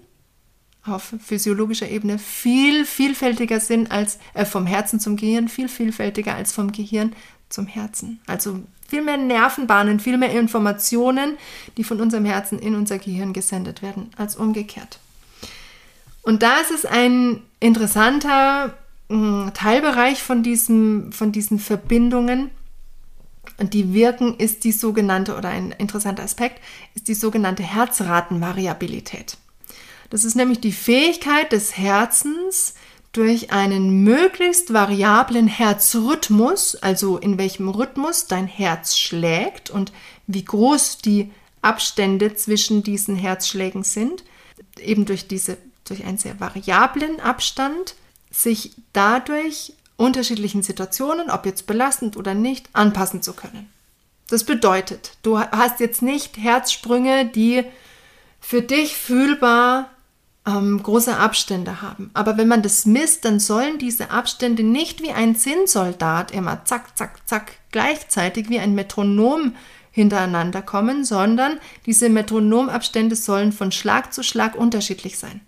auf physiologischer Ebene viel vielfältiger sind als äh, vom Herzen zum Gehirn, viel vielfältiger als vom Gehirn zum Herzen. Also viel mehr Nervenbahnen, viel mehr Informationen, die von unserem Herzen in unser Gehirn gesendet werden, als umgekehrt. Und da ist es ein interessanter mh, hm, Teilbereich von, diesem, von diesen Verbindungen. Und die wirken ist die sogenannte, oder ein interessanter Aspekt, ist die sogenannte Herzratenvariabilität. Das ist nämlich die Fähigkeit des Herzens, durch einen möglichst variablen Herzrhythmus, also in welchem Rhythmus dein Herz schlägt und wie groß die Abstände zwischen diesen Herzschlägen sind, eben durch diese durch einen sehr variablen Abstand sich dadurch unterschiedlichen Situationen, ob jetzt belastend oder nicht, anpassen zu können. Das bedeutet, du hast jetzt nicht Herzsprünge, die für dich fühlbar ähm, große Abstände haben. Aber wenn man das misst, dann sollen diese Abstände nicht wie ein Zinnsoldat immer zack, zack, zack gleichzeitig wie ein Metronom hintereinander kommen, sondern diese Metronomabstände sollen von Schlag zu Schlag unterschiedlich sein.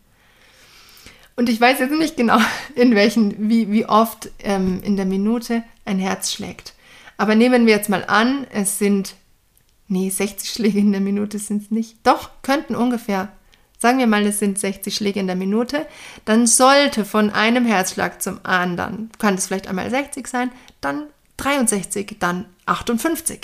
Und ich weiß jetzt nicht genau, in welchen, wie, wie oft ähm, in der Minute ein Herz schlägt. Aber nehmen wir jetzt mal an, es sind, nee, 60 Schläge in der Minute sind es nicht. Doch, könnten ungefähr sagen wir mal, es sind 60 Schläge in der Minute, dann sollte von einem Herzschlag zum anderen, kann es vielleicht einmal 60 sein, dann 63, dann 58.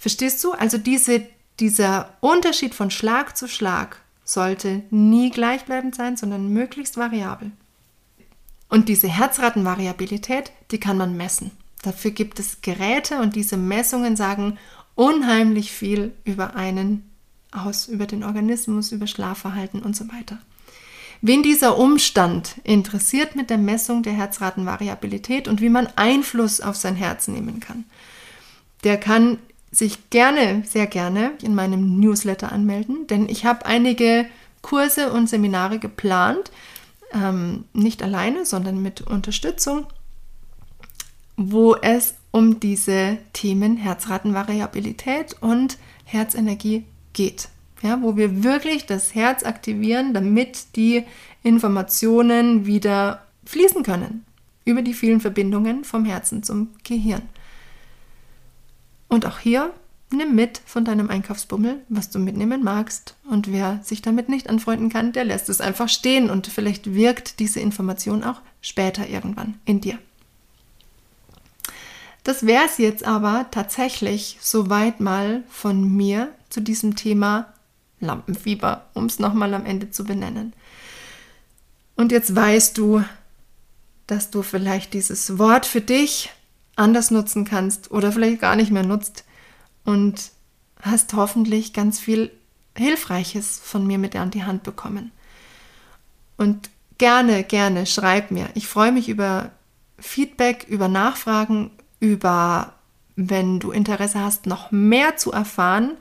Verstehst du? Also diese, dieser Unterschied von Schlag zu Schlag sollte nie gleichbleibend sein, sondern möglichst variabel. Und diese Herzratenvariabilität, die kann man messen. Dafür gibt es Geräte und diese Messungen sagen unheimlich viel über einen aus über den Organismus, über Schlafverhalten und so weiter. Wen dieser Umstand interessiert mit der Messung der Herzratenvariabilität und wie man Einfluss auf sein Herz nehmen kann, der kann sich gerne, sehr gerne in meinem Newsletter anmelden, denn ich habe einige Kurse und Seminare geplant, ähm, nicht alleine, sondern mit Unterstützung, wo es um diese Themen Herzratenvariabilität und Herzenergie geht. Ja, wo wir wirklich das Herz aktivieren, damit die Informationen wieder fließen können über die vielen Verbindungen vom Herzen zum Gehirn. Und auch hier nimm mit von deinem Einkaufsbummel, was du mitnehmen magst. Und wer sich damit nicht anfreunden kann, der lässt es einfach stehen und vielleicht wirkt diese Information auch später irgendwann in dir. Das wäre es jetzt aber tatsächlich soweit mal von mir zu diesem Thema Lampenfieber, um es nochmal am Ende zu benennen. Und jetzt weißt du, dass du vielleicht dieses Wort für dich anders nutzen kannst oder vielleicht gar nicht mehr nutzt und hast hoffentlich ganz viel Hilfreiches von mir mit an die Hand bekommen. Und gerne, gerne schreib mir. Ich freue mich über Feedback, über Nachfragen, über, wenn du Interesse hast, noch mehr zu erfahren.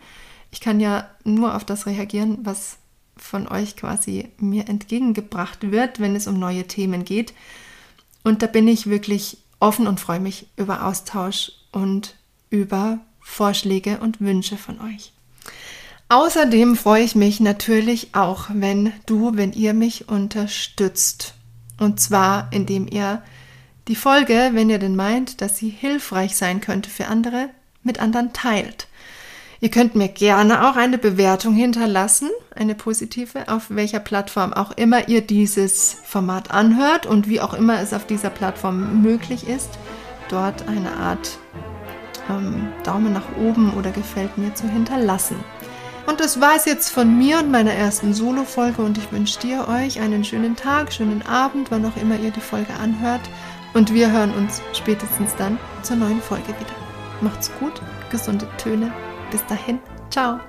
Ich kann ja nur auf das reagieren, was von euch quasi mir entgegengebracht wird, wenn es um neue Themen geht. Und da bin ich wirklich offen und freue mich über Austausch und über Vorschläge und Wünsche von euch. Außerdem freue ich mich natürlich auch, wenn du, wenn ihr mich unterstützt. Und zwar, indem ihr die Folge, wenn ihr denn meint, dass sie hilfreich sein könnte für andere, mit anderen teilt. Ihr könnt mir gerne auch eine Bewertung hinterlassen, eine positive, auf welcher Plattform auch immer ihr dieses Format anhört und wie auch immer es auf dieser Plattform möglich ist, dort eine Art ähm, Daumen nach oben oder gefällt mir zu hinterlassen. Und das war es jetzt von mir und meiner ersten Solo-Folge und ich wünsche dir euch einen schönen Tag, schönen Abend, wann auch immer ihr die Folge anhört. Und wir hören uns spätestens dann zur neuen Folge wieder. Macht's gut, gesunde Töne bis dahin, ciao.